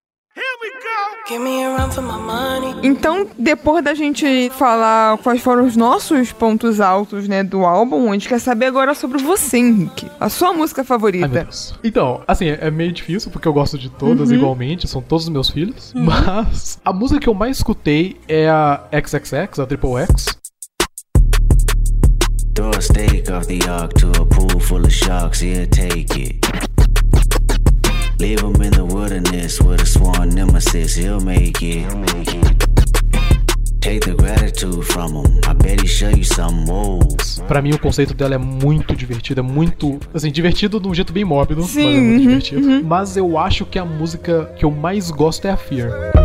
[SPEAKER 7] money.
[SPEAKER 2] Então, depois da gente falar quais foram os nossos pontos altos, né, do álbum, a gente quer saber agora sobre você, Henrique. A sua música
[SPEAKER 1] Ai,
[SPEAKER 2] favorita.
[SPEAKER 1] Deus. Então, assim, é meio difícil porque eu gosto de todas igualmente, são todos os meus filhos. Mas a música que eu mais escutei é a XXX, a Triple X.
[SPEAKER 8] Throw a steak off the ark to a pool full of sharks, he'll take it. Leave him in the wilderness with a sworn nemesis, he'll make it. Take the gratitude from him, I bet he show you some moves.
[SPEAKER 1] Pra mim, o conceito dela é muito divertido, é muito. Assim, divertido de um jeito bem mórbido,
[SPEAKER 2] Sim,
[SPEAKER 1] mas é muito
[SPEAKER 2] uhum,
[SPEAKER 1] divertido. Mas eu acho que a música que eu mais gosto é a Fear.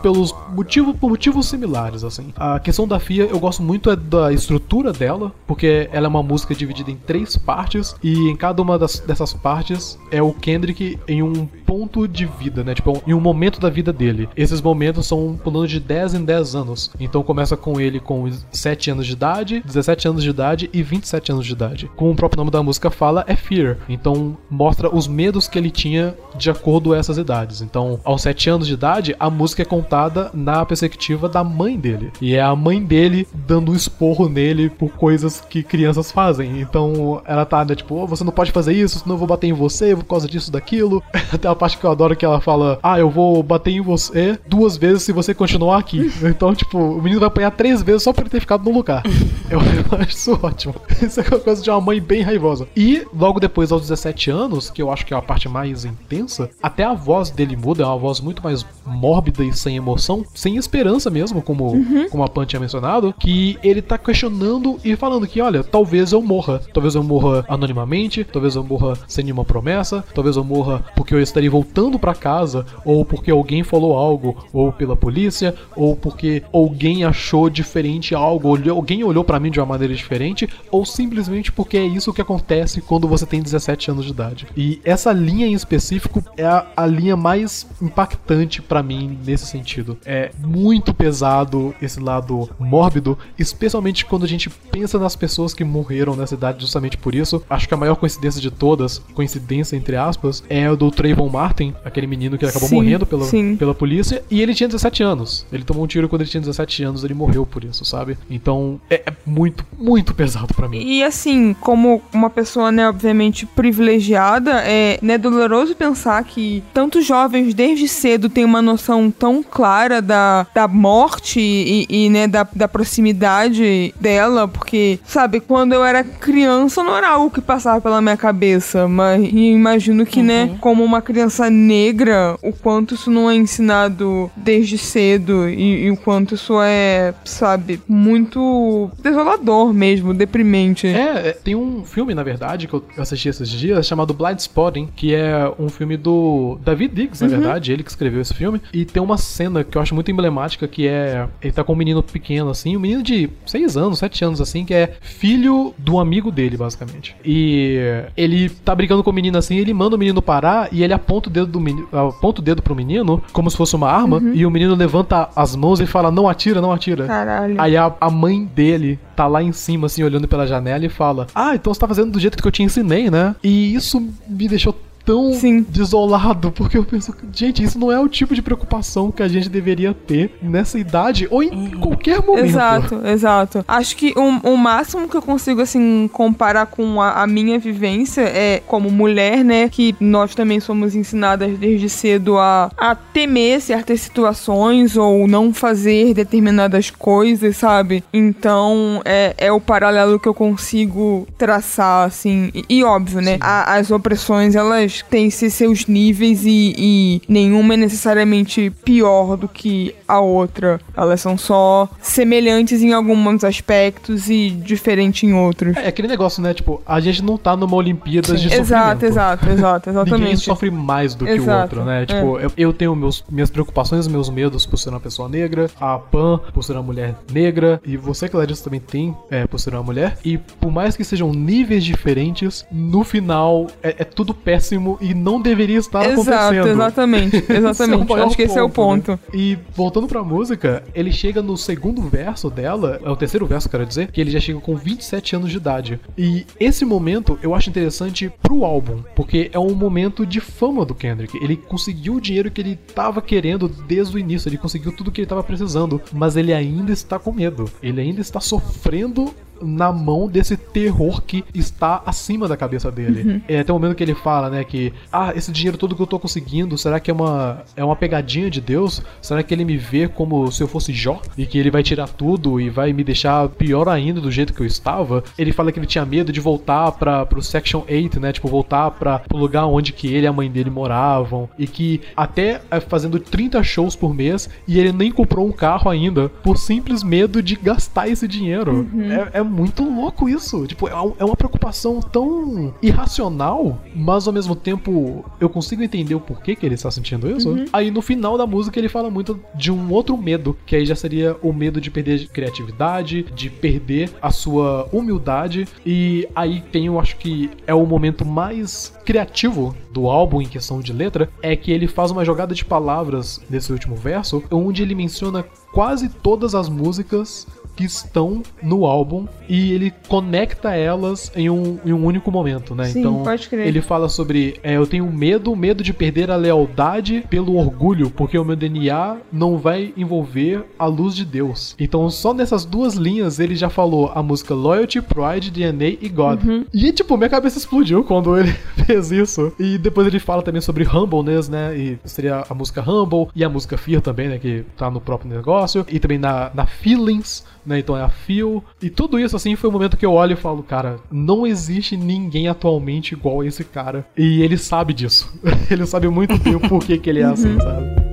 [SPEAKER 1] Pelos motivos por motivos similares, assim. A questão da Fia, eu gosto muito é da estrutura dela, porque ela é uma música dividida em três partes e em cada uma das, dessas partes é o Kendrick em um ponto de vida, né? Tipo, em um momento da vida dele. Esses momentos são pulando de 10 em 10 anos. Então começa com ele com 7 anos de idade, 17 anos de idade e 27 anos de idade. Como o próprio nome da música fala, é Fear. Então mostra os medos que ele tinha de acordo a essas idades. Então, aos 7 anos de idade, a música é contada na perspectiva da mãe dele. E é a mãe dele dando um esporro nele por coisas que crianças fazem. Então ela tá, né, tipo, oh, você não pode fazer isso, senão eu vou bater em você por causa disso, daquilo. [laughs] Até a parte que eu adoro que ela fala: Ah, eu vou bater em você duas vezes se você continuar aqui. [laughs] Então, tipo, o menino vai apanhar três vezes só por ele ter ficado no lugar. [laughs] Eu acho isso ótimo. Isso é uma coisa de uma mãe bem raivosa. E logo depois, aos 17 anos, que eu acho que é a parte mais intensa, até a voz dele muda, é uma voz muito mais mórbida e sem emoção, sem esperança mesmo, como, como a Pan tinha mencionado, que ele tá questionando e falando que, olha, talvez eu morra. Talvez eu morra anonimamente, talvez eu morra sem nenhuma promessa, talvez eu morra porque eu estaria voltando pra casa, ou porque alguém falou algo, ou pela polícia, ou porque alguém achou diferente algo, alguém olhou pra mim de uma maneira diferente, ou simplesmente porque é isso que acontece quando você tem 17 anos de idade. E essa linha em específico é a, a linha mais impactante pra mim nesse sentido. É muito pesado esse lado mórbido, especialmente quando a gente pensa nas pessoas que morreram nessa idade justamente por isso. Acho que a maior coincidência de todas, coincidência entre aspas, é o do Trayvon Martin, aquele menino que acabou
[SPEAKER 2] Sim,
[SPEAKER 1] morrendo pela,
[SPEAKER 2] sim.
[SPEAKER 1] pela polícia, e ele tinha 17 anos. Ele tomou um tiro quando ele tinha 17 anos, ele morreu por isso, sabe? Então é, é muito, muito pesado pra mim.
[SPEAKER 2] E assim, como uma pessoa, né, obviamente privilegiada, é né, doloroso pensar que tantos jovens desde cedo têm uma noção tão clara da, da morte e, e, né, da, da proximidade dela, porque, sabe, quando eu era criança não era algo que passava pela minha cabeça, mas e imagino que, né, como uma criança negra, o quanto isso não é ensinado desde cedo e, e o quanto isso é, sabe, muito desolador mesmo, deprimente.
[SPEAKER 1] É, é, tem um filme, na verdade, que eu assisti esses dias, chamado Blind Spotting, que é um filme do David Diggs, na verdade, ele que escreveu esse filme. E tem uma cena que eu acho muito emblemática, que é. Ele tá com um menino pequeno, assim, um menino de 6 anos, 7 anos, assim, que é filho do amigo dele, basicamente. E ele tá brigando com o menino assim, ele manda o menino parar e ele aponta o dedo do menino, aponta o dedo pro menino, como se fosse uma arma, e o menino levanta as mãos e fala: Não atira, não atira.
[SPEAKER 2] Caralho.
[SPEAKER 1] Aí a, a mãe dele tá lá em cima, assim, olhando pela janela e fala: Ah, então você tá fazendo do jeito que eu te ensinei, né? E isso me deixou tão
[SPEAKER 2] Sim.
[SPEAKER 1] desolado, porque eu penso, gente, isso não é o tipo de preocupação que a gente deveria ter nessa idade ou em qualquer momento.
[SPEAKER 2] Exato, exato. Acho que o, o máximo que eu consigo, assim, comparar com a, a minha vivência é como mulher, né? Que nós também somos ensinadas desde cedo a, a temer certas situações ou não fazer determinadas coisas, sabe? Então, é, é o paralelo que eu consigo traçar, assim. E, e óbvio, né? a- as opressões, elas têm se- seus níveis e, e nenhuma é necessariamente pior do que a outra. Elas são só semelhantes em alguns aspectos e diferentes em outros.
[SPEAKER 1] É aquele negócio, né? Tipo, a gente não tá numa Olimpíadas de
[SPEAKER 2] Exato,
[SPEAKER 1] sofrimento.
[SPEAKER 2] exato, exato, [laughs]
[SPEAKER 1] Ninguém
[SPEAKER 2] exatamente.
[SPEAKER 1] sofre mais do que o outro, né? Tipo, eu, eu tenho meus, minhas preocupações, meus medos por ser uma pessoa negra, a Pan por ser uma mulher negra, e você, Clarissa, também tem é, por ser uma mulher. E por mais que sejam níveis diferentes, no final é, é tudo péssimo e não deveria estar
[SPEAKER 2] Exato,
[SPEAKER 1] acontecendo.
[SPEAKER 2] exatamente, [laughs]
[SPEAKER 1] é
[SPEAKER 2] exatamente.
[SPEAKER 1] maior
[SPEAKER 2] Acho que esse é o
[SPEAKER 1] né?
[SPEAKER 2] ponto.
[SPEAKER 1] E voltando pra música, ele chega no segundo verso dela, é o terceiro verso, quero dizer, que ele já chega com 27 anos de idade. E esse momento eu acho interessante pro álbum, porque é um momento de fama do Kendrick. Ele conseguiu o dinheiro que ele tava querendo desde o início, ele conseguiu tudo que ele tava precisando, mas ele ainda está com medo. Ele ainda está sofrendo na mão desse terror que está acima da cabeça dele. É até o momento que ele fala, né, que ah, esse dinheiro todo que eu tô conseguindo, será que é uma é uma pegadinha de Deus? Será que ele me vê como se eu fosse Jó e que ele vai tirar tudo e vai me deixar pior ainda do jeito que eu estava? Ele fala que ele tinha medo de voltar para pro Section 8, né, tipo voltar para pro lugar onde que ele e a mãe dele moravam e que até é, fazendo 30 shows por mês e ele nem comprou um carro ainda por simples medo de gastar esse dinheiro. É, é muito louco isso. Tipo, é é uma preocupação tão irracional, mas ao mesmo tempo eu consigo entender o porquê que ele está sentindo isso. Aí no final da música ele fala muito de um outro medo, que aí já seria o medo de perder criatividade, de perder a sua humildade. E aí tem, eu acho que é o momento mais criativo do álbum em questão de letra, é que ele faz uma jogada de palavras nesse último verso, onde ele menciona quase todas as músicas que estão no álbum e ele conecta elas em um, em um único momento, né?
[SPEAKER 2] Sim,
[SPEAKER 1] então
[SPEAKER 2] pode crer.
[SPEAKER 1] ele fala sobre é, eu tenho medo, medo de perder a lealdade pelo orgulho, porque o meu DNA não vai envolver a luz de Deus. Então só nessas duas linhas ele já falou a música Loyalty, Pride, DNA e God.
[SPEAKER 2] Uhum.
[SPEAKER 1] E tipo, minha cabeça explodiu quando ele [laughs] fez isso. E depois ele fala também sobre humbleness, né? E seria a música Humble e a música Fear também, né? Que tá no próprio negócio. E também na, na Feelings, né? Então é a Feel. E tudo isso, assim, foi o momento que eu olho e falo, cara, não existe ninguém atualmente igual a esse cara. E ele sabe disso. [laughs] ele sabe muito bem o porquê que ele é assim, sabe?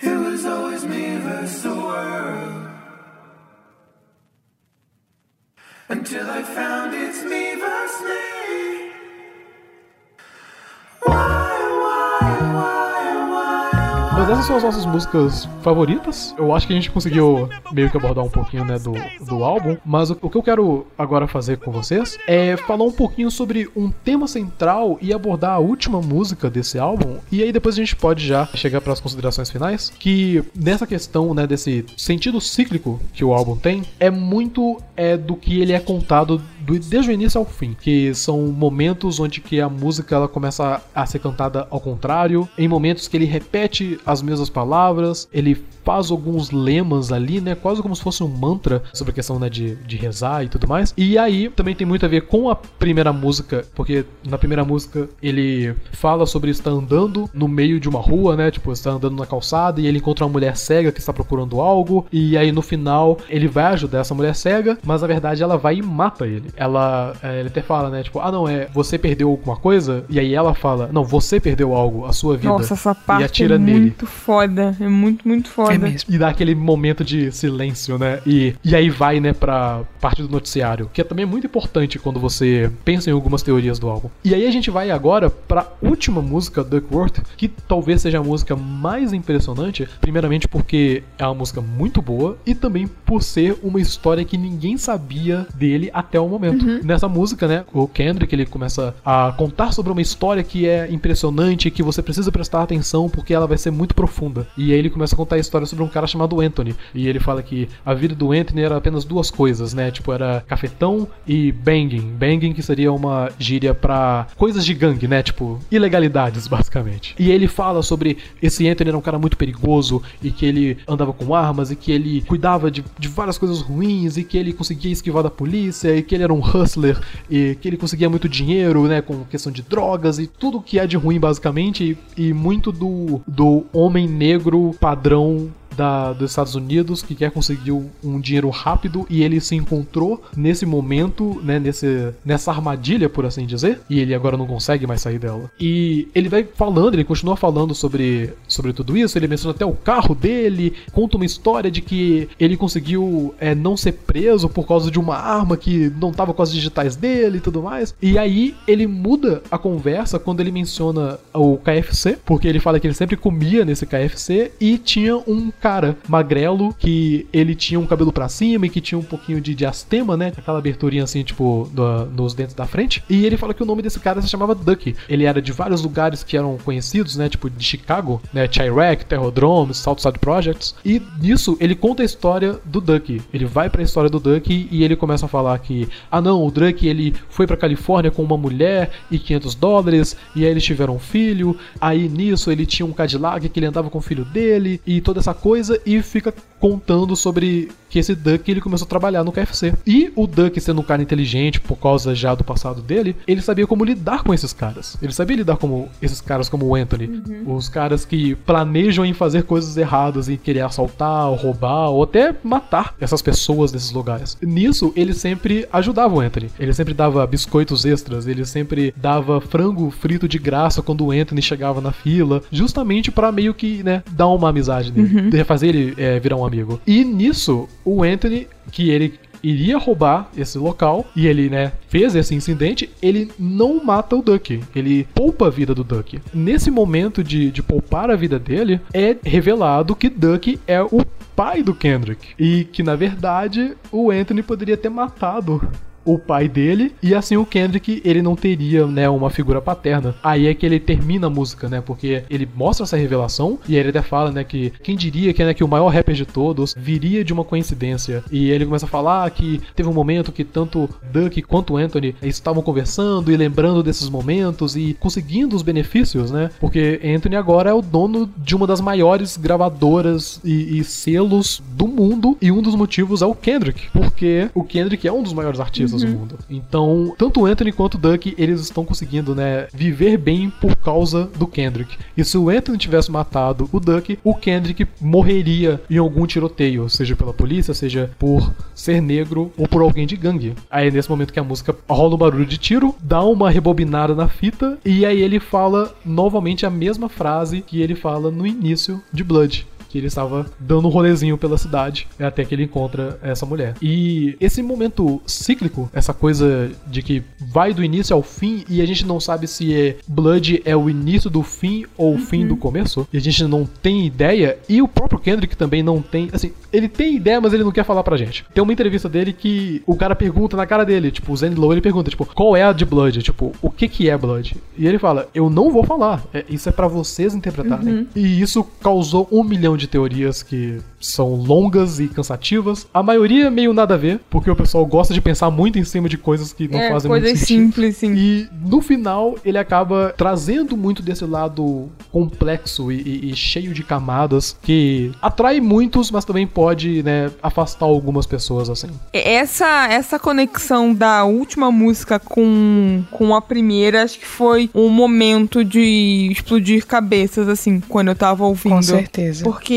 [SPEAKER 5] It was always me versus the world. Until I found
[SPEAKER 1] Mas essas são as nossas músicas favoritas. Eu acho que a gente conseguiu meio que abordar um pouquinho, né, do, do álbum. Mas o, o que eu quero agora fazer com vocês é falar um pouquinho sobre um tema central e abordar a última música desse álbum. E aí depois a gente pode já chegar para as considerações finais. Que nessa questão, né, desse sentido cíclico que o álbum tem, é muito é do que ele é contado do- desde o início ao fim. Que são momentos onde que a música ela começa a ser cantada ao contrário, em momentos que ele repete as mesmas palavras, ele faz alguns lemas ali, né? Quase como se fosse um mantra sobre a questão né, de, de rezar e tudo mais. E aí também tem muito a ver com a primeira música, porque na primeira música ele fala sobre estar andando no meio de uma rua, né? Tipo, está andando na calçada e ele encontra uma mulher cega que está procurando algo. E aí no final ele vai ajudar essa mulher cega, mas na verdade ela vai e mata ele. Ela, é, ele até fala, né? Tipo, ah não, é você perdeu alguma coisa? E aí ela fala, não, você perdeu algo, a sua vida.
[SPEAKER 2] Nossa, essa
[SPEAKER 1] e
[SPEAKER 2] parte
[SPEAKER 1] atira
[SPEAKER 2] é
[SPEAKER 1] nele.
[SPEAKER 2] muito foda. É muito, muito foda.
[SPEAKER 3] É mesmo.
[SPEAKER 1] E dá aquele momento de silêncio, né? E, e aí vai, né, pra parte do noticiário, que é também muito importante quando você pensa em algumas teorias do álbum. E aí a gente vai agora pra última música, Duckworth, que talvez seja a música mais impressionante, primeiramente porque é uma música muito boa e também por ser uma história que ninguém sabia dele até o momento. Nessa música, né, o Kendrick ele começa a contar sobre uma história que é impressionante, que você precisa prestar atenção porque ela vai ser muito profunda. E aí ele começa a contar a história sobre um cara chamado Anthony. E ele fala que a vida do Anthony era apenas duas coisas, né? Tipo, era cafetão e banging. Banging que seria uma gíria pra coisas de gangue, né? Tipo, ilegalidades, [laughs] basicamente. E ele fala sobre esse Anthony era um cara muito perigoso e que ele andava com armas e que ele cuidava de, de várias coisas ruins e que ele conseguia esquivar da polícia e que ele era um hustler e que ele conseguia muito dinheiro, né? Com questão de drogas e tudo que é de ruim, basicamente. E, e muito do, do homem negro padrão da, dos Estados Unidos que quer conseguir um, dinheiro rápido e ele se encontrou nesse momento, né, nesse, nessa armadilha, por assim dizer, e ele agora não consegue mais sair dela. E ele vai falando, ele continua falando sobre, sobre tudo isso, ele menciona até o carro dele, conta uma história de que ele conseguiu é, não ser preso por causa de uma arma que não tava com as digitais dele e tudo mais. E aí ele muda a conversa quando ele menciona o KFC, porque ele fala que ele sempre comia nesse KFC e tinha um cara magrelo que ele tinha um cabelo pra cima e que tinha um pouquinho de diastema, né? Aquela aberturinha assim, tipo, do- nos dentes da frente. E ele fala que o nome desse cara se chamava Ducky. Ele era de vários lugares que eram conhecidos, né? Tipo, de Chicago, né? Chirac, Terrodrome, Southside Projects. E nisso ele conta a história do Ducky. Ele vai pra história do Ducky e ele começa a falar que, ah não, o Ducky ele foi pra Califórnia com uma mulher e 500 dólares, e aí eles tiveram um filho. Aí nisso ele tinha um Cadillac que ele andava com o filho dele e toda essa coisa. Coisa e fica contando sobre que esse Duck ele começou a trabalhar no KFC. E o Duck, sendo um cara inteligente por causa já do passado dele, ele sabia como lidar com esses caras. Ele sabia lidar com esses caras como o Anthony. Os caras que planejam em fazer coisas erradas e querer assaltar, ou roubar, ou até matar essas pessoas desses lugares. Nisso, ele sempre ajudava o Anthony. Ele sempre dava biscoitos extras, ele sempre dava frango frito de graça quando o Anthony chegava na fila, justamente pra meio que, né, dar uma amizade nele, de fazer ele é, virar um amigo. E nisso, o Anthony, que ele iria roubar esse local e ele, né, fez esse incidente, ele não mata o Duck, ele poupa a vida do Duck. Nesse momento de, de poupar a vida dele, é revelado que Duck é o pai do Kendrick e que na verdade o Anthony poderia ter matado o pai dele, e assim o Kendrick, ele não teria, né, uma figura paterna. Aí é que ele termina a música, né, porque ele mostra essa revelação, e aí ele até fala, né, que quem diria que, né, que o maior rapper de todos viria de uma coincidência. E ele começa a falar que teve um momento que tanto Duck quanto Anthony estavam conversando e lembrando desses momentos e conseguindo os benefícios, né, porque Anthony agora é o dono de uma das maiores gravadoras e, e selos do mundo, e um dos motivos é o Kendrick, porque o Kendrick é um dos maiores artistas do mundo. Então, tanto o Anthony quanto o Duck, eles estão conseguindo, né, viver bem por causa do Kendrick. E se o Anthony tivesse matado o Duck, o Kendrick morreria em algum tiroteio, seja pela polícia, seja por ser negro ou por alguém de gangue. Aí é nesse momento que a música rola um barulho de tiro, dá uma rebobinada na fita e aí ele fala novamente a mesma frase que ele fala no início de Blood que ele estava dando um rolezinho pela cidade até que ele encontra essa mulher. E esse momento cíclico, essa coisa de que vai do início ao fim e a gente não sabe se é Blood é o início do fim ou o fim do começo, e a gente não tem ideia, e o próprio Kendrick também não tem, assim, ele tem ideia, mas ele não quer falar pra gente. Tem uma entrevista dele que o cara pergunta na cara dele, tipo, o Zen Low, ele pergunta, tipo, qual é a de Blood? Tipo, o que que é Blood? E ele fala, eu não vou falar, é, isso é pra vocês interpretarem. E isso causou um milhão de teorias que são longas e cansativas. A maioria meio nada a ver, porque o pessoal gosta de pensar muito em cima de coisas que não
[SPEAKER 2] é,
[SPEAKER 1] fazem
[SPEAKER 2] coisas
[SPEAKER 1] muito sentido.
[SPEAKER 2] simples, sim.
[SPEAKER 1] E no final ele acaba trazendo muito desse lado complexo e, e- e cheio de camadas que atrai muitos, mas também pode, né, afastar algumas pessoas assim.
[SPEAKER 2] Essa, essa conexão da última música com, com a primeira, acho que foi um momento de explodir cabeças, assim, quando eu tava ouvindo.
[SPEAKER 3] Com certeza.
[SPEAKER 2] Porque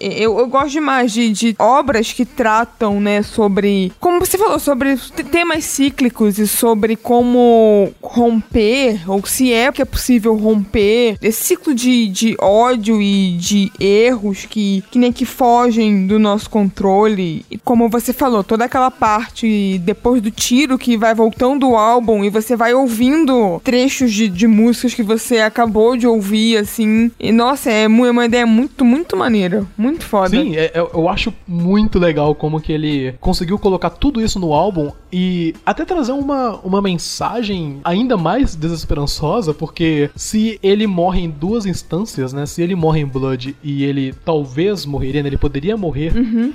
[SPEAKER 2] eu, eu gosto demais de, de obras que tratam, né, sobre. Como você falou, sobre te- temas cíclicos e sobre como romper, ou se é que é possível romper, esse ciclo de, de ódio e de erros que, que nem que fogem do nosso controle. E como você falou, toda aquela parte depois do tiro que vai voltando o álbum e você vai ouvindo trechos de, de músicas que você acabou de ouvir, assim. E nossa, é é uma ideia muito, muito maneira. Muito foda.
[SPEAKER 1] Sim, é- eu, eu acho muito legal como que ele conseguiu colocar tudo isso no álbum e até trazer uma, uma mensagem ainda mais desesperançosa, porque se ele morre em duas instâncias, né? Se ele morre em Blood e ele talvez morreria, né, ele poderia morrer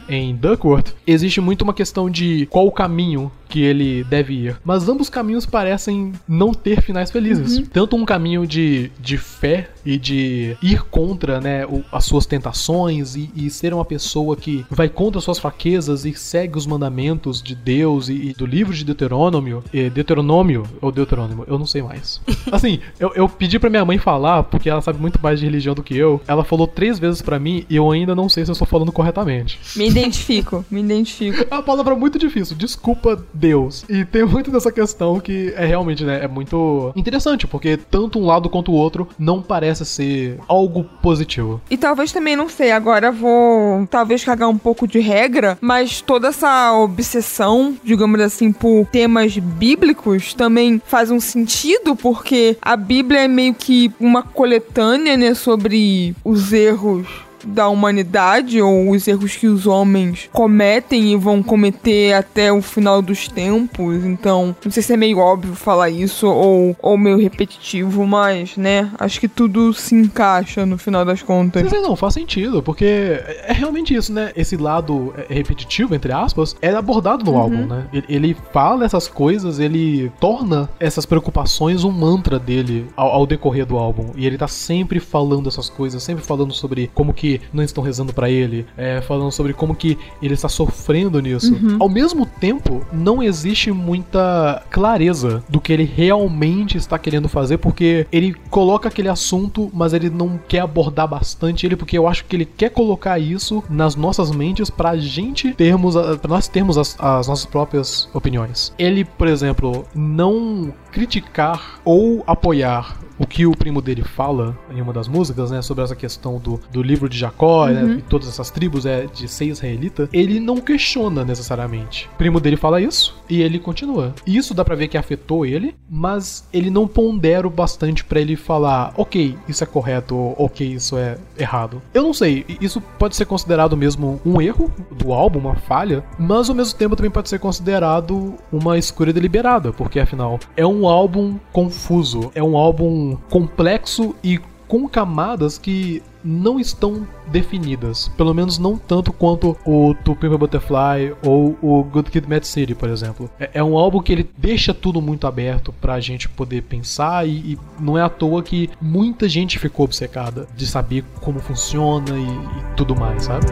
[SPEAKER 1] em Duckworth, existe muito uma questão de qual o caminho que ele deve ir. Mas ambos caminhos parecem não ter finais felizes. Tanto um caminho de, de fé e de ir contra né, o- as suas tentações e, e ser uma pessoa que vai contra suas fraquezas e segue os mandamentos de Deus e, e do livro de Deuteronômio. eh, Deuteronômio ou Deuteronômio, eu não sei mais. [laughs] Assim, eu, eu pedi pra minha mãe falar, porque ela sabe muito mais de religião do que eu. Ela falou três vezes pra mim e eu ainda não sei se eu estou falando corretamente.
[SPEAKER 2] Me identifico, me identifico.
[SPEAKER 1] É uma palavra muito difícil. Desculpa, Deus. E tem muito dessa questão que é realmente, né? É muito interessante, porque tanto um lado quanto o outro não parece ser algo positivo.
[SPEAKER 2] E talvez também, não sei, agora vou talvez cagar um pouco de regra, mas toda essa obsessão, digamos assim, por temas bíblicos também faz um sentido, porque a Bíblia é meio que uma coletânea, né, sobre os erros da humanidade ou os erros que os homens cometem e vão cometer até o final dos tempos. Então, não sei se é meio óbvio falar isso ou, ou meio repetitivo, mas, né, acho que tudo se encaixa no final das contas.
[SPEAKER 1] Mas não, faz sentido, porque é é realmente isso, né? Esse lado é, repetitivo, entre aspas, é abordado no álbum, né? Ele, ele fala essas coisas, ele torna essas preocupações um mantra dele ao, ao decorrer do álbum. E ele tá sempre falando essas coisas, sempre falando sobre como que que não estão rezando pra ele, é, falando sobre como que ele está sofrendo nisso. Ao mesmo tempo, não existe muita clareza do que ele realmente está querendo fazer, porque ele coloca aquele assunto, mas ele não quer abordar bastante ele, porque eu acho que ele quer colocar isso nas nossas mentes pra gente termos, a- pra nós termos as, as nossas próprias opiniões. Ele, por exemplo, não criticar ou apoiar o que o primo dele fala em uma das músicas, né, sobre essa questão do, do livro de Jacó, né, e todas essas tribos é, de ser israelita, ele não questiona necessariamente. O primo dele fala isso e ele continua. Isso dá pra ver que afetou ele, mas ele não pondera o bastante pra ele falar, ok, isso é correto, ou ok, isso é errado. Eu não sei, isso pode ser considerado mesmo um erro do álbum, uma falha, mas ao mesmo tempo também pode ser considerado uma escolha deliberada, porque afinal é um álbum confuso, é um álbum complexo e com camadas que não estão definidas, pelo menos não tanto quanto o To a Butterfly ou o Good Kid, Mad City, por exemplo. É, é um álbum que ele deixa tudo muito aberto pra gente poder pensar e, e não é à toa que muita gente ficou obcecada de saber como funciona e, e tudo mais, sabe?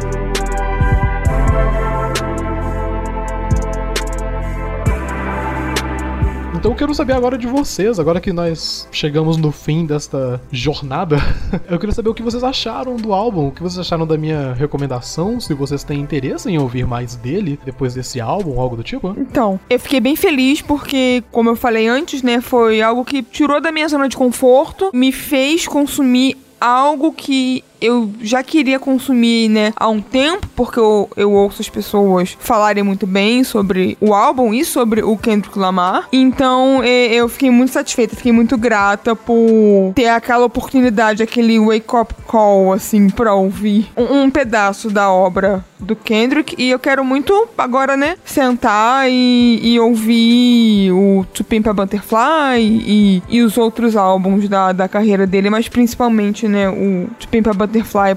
[SPEAKER 1] Então eu quero saber agora de vocês, agora que nós chegamos no fim desta jornada, [laughs] eu queria saber o que vocês acharam do álbum, o que vocês acharam da minha recomendação, se vocês têm interesse em ouvir mais dele depois desse álbum, algo do tipo.
[SPEAKER 2] Então, eu fiquei bem feliz porque, como eu falei antes, né, foi algo que tirou da minha zona de conforto, me fez consumir algo que eu já queria consumir, né, há um tempo, porque eu, eu ouço as pessoas falarem muito bem sobre o álbum e sobre o Kendrick Lamar. Então, eu fiquei muito satisfeita, fiquei muito grata por ter aquela oportunidade, aquele wake-up call, assim, pra ouvir um, um pedaço da obra do Kendrick. E eu quero muito agora, né, sentar e, e ouvir o To Pimp a Butterfly e, e os outros álbuns da, da carreira dele, mas principalmente, né, o To Butterfly,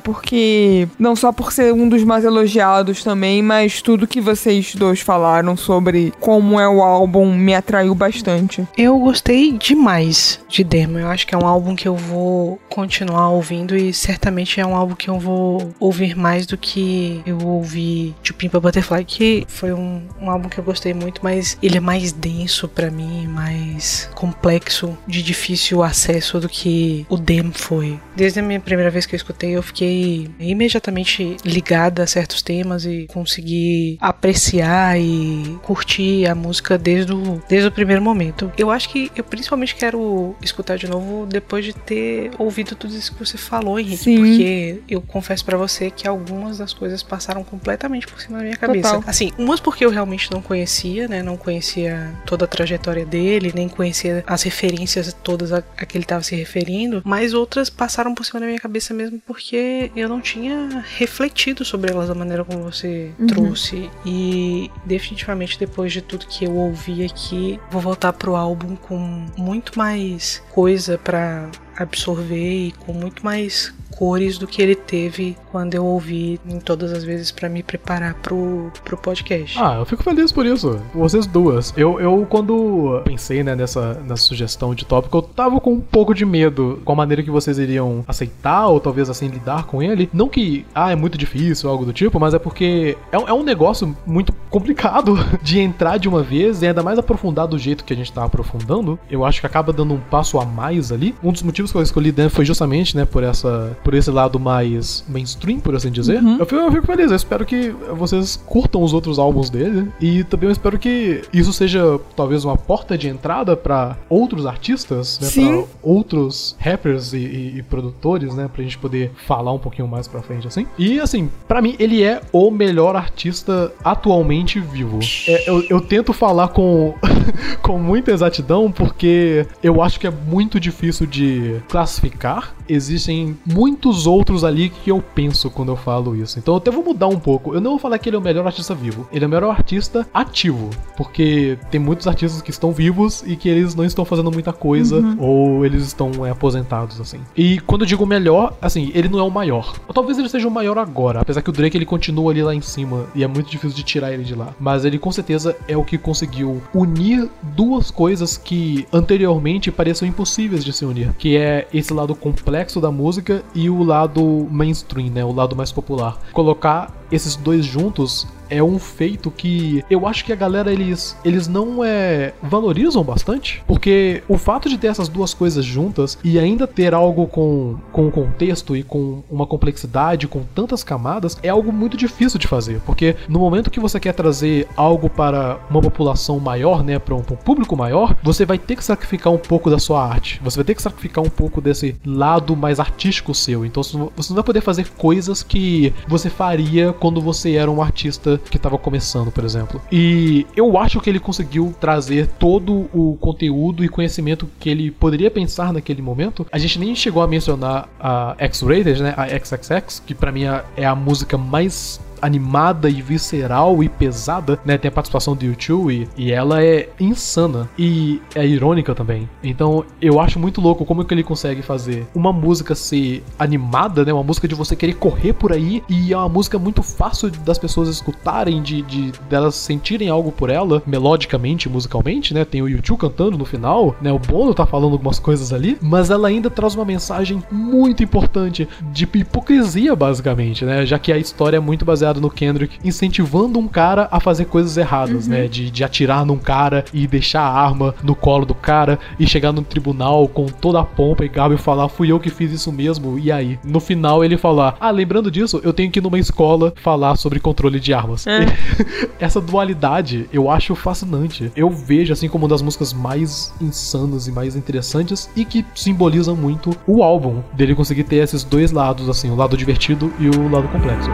[SPEAKER 2] porque não só por ser um dos mais elogiados também, mas tudo que vocês dois falaram sobre como é o álbum me atraiu bastante.
[SPEAKER 3] Eu gostei demais de Demo. Eu acho que é um álbum que eu vou continuar ouvindo e certamente é um álbum que eu vou ouvir mais do que eu ouvi de Pimpa Butterfly, que foi um, um álbum que eu gostei muito, mas ele é mais denso pra mim, mais complexo, de difícil acesso do que o Demo foi. Desde a minha primeira vez que eu escutei, eu fiquei imediatamente ligada a certos temas e consegui apreciar e curtir a música desde o, desde o primeiro momento. Eu acho que eu principalmente quero escutar de novo depois de ter ouvido tudo isso que você falou, Henrique,
[SPEAKER 2] Sim.
[SPEAKER 3] porque eu confesso pra você que algumas das coisas passaram completamente por cima da minha cabeça.
[SPEAKER 2] Total.
[SPEAKER 3] Assim, umas porque eu realmente não conhecia, né? Não conhecia toda a trajetória dele, nem conhecia as referências todas a, a que ele estava se referindo, mas outras passaram por cima da minha cabeça mesmo porque eu não tinha refletido sobre elas da maneira como você trouxe. E definitivamente depois de tudo que eu ouvi aqui, vou voltar pro álbum com muito mais coisa pra absorver e com muito mais cores do que ele teve quando eu ouvi em todas as vezes pra me preparar pro, pro podcast.
[SPEAKER 1] Ah, eu fico feliz por isso. Vocês duas. Eu, eu quando pensei né, nessa, nessa sugestão de tópico, eu tava com um pouco de medo com a maneira que vocês iriam aceitar ou talvez assim lidar com ele. Não que, ah, é muito difícil ou algo do tipo, mas é porque é, um- é um negócio muito complicado [laughs] de entrar de uma vez e ainda mais aprofundar do jeito que a gente tá aprofundando. Eu acho que acaba dando um passo a mais ali. Um dos motivos que eu escolhi Dan foi justamente, né, por essa por esse lado mais mainstream, por assim dizer. Eu, fico, eu fico feliz, eu espero que vocês curtam os outros álbuns dele e também eu espero que isso seja talvez uma porta de entrada pra outros artistas, né,
[SPEAKER 2] Sim.
[SPEAKER 1] pra outros rappers e, e- e produtores, né, pra gente poder falar um pouquinho mais pra frente assim. E assim, pra mim ele é o melhor artista atualmente vivo. É, eu, eu tento falar com [laughs] com muita exatidão porque eu acho que é muito difícil de classificar. Existem muitos outros ali que eu penso quando eu falo isso. Então eu até vou mudar um pouco. Eu não vou falar que ele é o melhor artista vivo. Ele é o melhor artista ativo. Porque tem muitos artistas que estão vivos e que eles não estão fazendo muita coisa ou eles estão é, aposentados, assim. E quando eu digo melhor, assim, ele não é o maior. Ou talvez ele seja o maior agora. Apesar que o Drake ele continua ali lá em cima e é muito difícil de tirar ele de lá. Mas ele com certeza é o que conseguiu unir duas coisas que anteriormente pareciam impossíveis de se unir. Que é esse lado complexo complexo da música e o lado mainstream, né? O lado mais popular. Colocar esses dois juntos é um feito que eu acho que a galera eles, eles não é, valorizam bastante, porque o fato de ter essas duas coisas juntas e ainda ter algo com, com contexto e com uma complexidade, com tantas camadas, é algo muito difícil de fazer, porque no momento que você quer trazer algo para uma população maior, né, para um, um público maior, você vai ter que sacrificar um pouco da sua arte, você vai ter que sacrificar um pouco desse lado mais artístico seu, então você não vai poder fazer coisas que você faria quando você era um artista que estava começando, por exemplo. E eu acho que ele conseguiu trazer todo o conteúdo e conhecimento que ele poderia pensar naquele momento. A gente nem chegou a mencionar a X-Rated, né? A XXX, que para mim é a música mais animada e visceral e pesada, né? Tem a participação do YouTube e, e ela é insana e é irônica também. Então eu acho muito louco como que ele consegue fazer uma música ser animada, né? Uma música de você querer correr por aí e é uma música muito fácil das pessoas escutarem, de, de delas sentirem algo por ela, melodicamente, musicalmente, né? Tem o YouTube cantando no final, né? O Bono tá falando algumas coisas ali, mas ela ainda traz uma mensagem muito importante de hipocrisia, basicamente, né? Já que a história é muito baseada no Kendrick, incentivando um cara a fazer coisas erradas, uhum. né? De, de atirar num cara e deixar a arma no colo do cara e chegar no tribunal com toda a pompa e garbo e falar: fui eu que fiz isso mesmo, e aí? No final ele falar: ah, lembrando disso, eu tenho que ir numa escola falar sobre controle de armas. É. [laughs] Essa dualidade eu acho fascinante. Eu vejo assim como uma das músicas mais insanas e mais interessantes e que simbolizam muito o álbum dele conseguir ter esses dois lados, assim, o lado divertido e o lado complexo.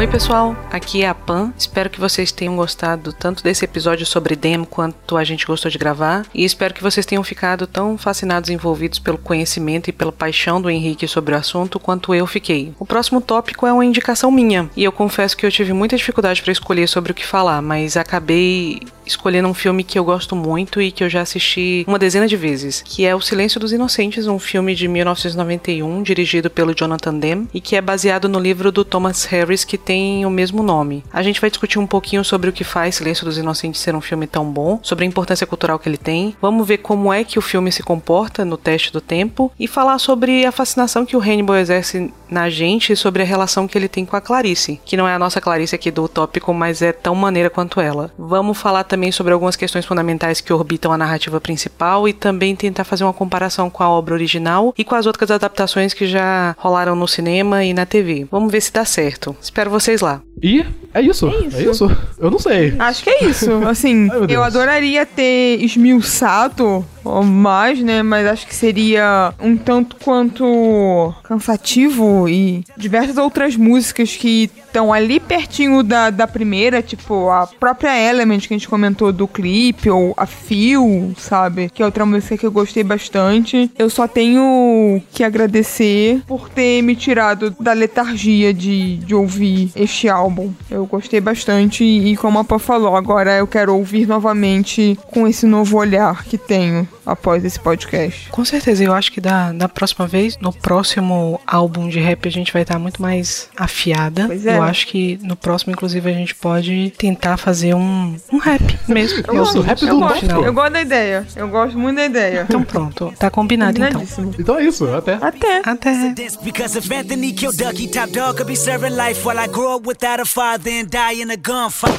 [SPEAKER 3] Oi, pessoal, aqui é a Pan. Espero que vocês tenham gostado tanto desse episódio sobre Dem quanto a gente gostou de gravar. E espero que vocês tenham ficado tão fascinados e envolvidos pelo conhecimento e pela paixão do Henrique sobre o assunto quanto eu fiquei. O próximo tópico é uma indicação minha. E eu confesso que eu tive muita dificuldade para escolher sobre o que falar, mas acabei escolhendo um filme que eu gosto muito e que eu já assisti uma dezena de vezes, que é O Silêncio dos Inocentes, um filme de 1991 dirigido pelo Jonathan Demme e que é baseado no livro do Thomas Harris que tem o mesmo nome. A gente vai discutir um pouquinho sobre o que faz Silêncio dos Inocentes ser um filme tão bom, sobre a importância cultural que ele tem. Vamos ver como é que o filme se comporta no teste do tempo e falar sobre a fascinação que o Hannibal exerce na gente e sobre a relação que ele tem com a Clarice, que não é a nossa Clarice aqui do tópico, mas é tão maneira quanto ela. Vamos falar também sobre algumas questões fundamentais que orbitam a narrativa principal e também tentar fazer uma comparação com a obra original e com as outras adaptações que já rolaram no cinema e na TV. Vamos ver se dá certo. Espero vocês lá.
[SPEAKER 1] E é isso. É isso. É isso. Eu não sei.
[SPEAKER 2] Acho que é isso. [laughs] Assim, Ai, eu adoraria ter esmiuçado mais, né? Mas acho que seria um tanto quanto cansativo e diversas outras músicas que estão ali pertinho da, da primeira, tipo a própria Element que a gente comentou do clipe, ou a Feel, sabe? Que é outra música que eu gostei bastante. Eu só tenho que agradecer por ter me tirado da letargia de, de ouvir este álbum. Eu gostei bastante e, como a Pá falou, agora eu quero ouvir novamente com esse novo olhar que tenho após esse podcast.
[SPEAKER 3] Com certeza, eu acho que da, da próxima vez, no próximo álbum de rap, a gente vai estar muito mais afiada. Pois é. Eu acho que no próximo, inclusive, a gente pode tentar fazer um, um rap mesmo.
[SPEAKER 1] Eu gosto, rap do eu
[SPEAKER 2] gosto, eu gosto da ideia. Eu gosto muito da ideia.
[SPEAKER 3] Então pronto, tá combinado então.
[SPEAKER 1] Então é isso, até.
[SPEAKER 2] Até.
[SPEAKER 3] Até.
[SPEAKER 4] Because if Anthony killed Ducky, top dog could be serving life while I grow up without a father and die in a gunfight.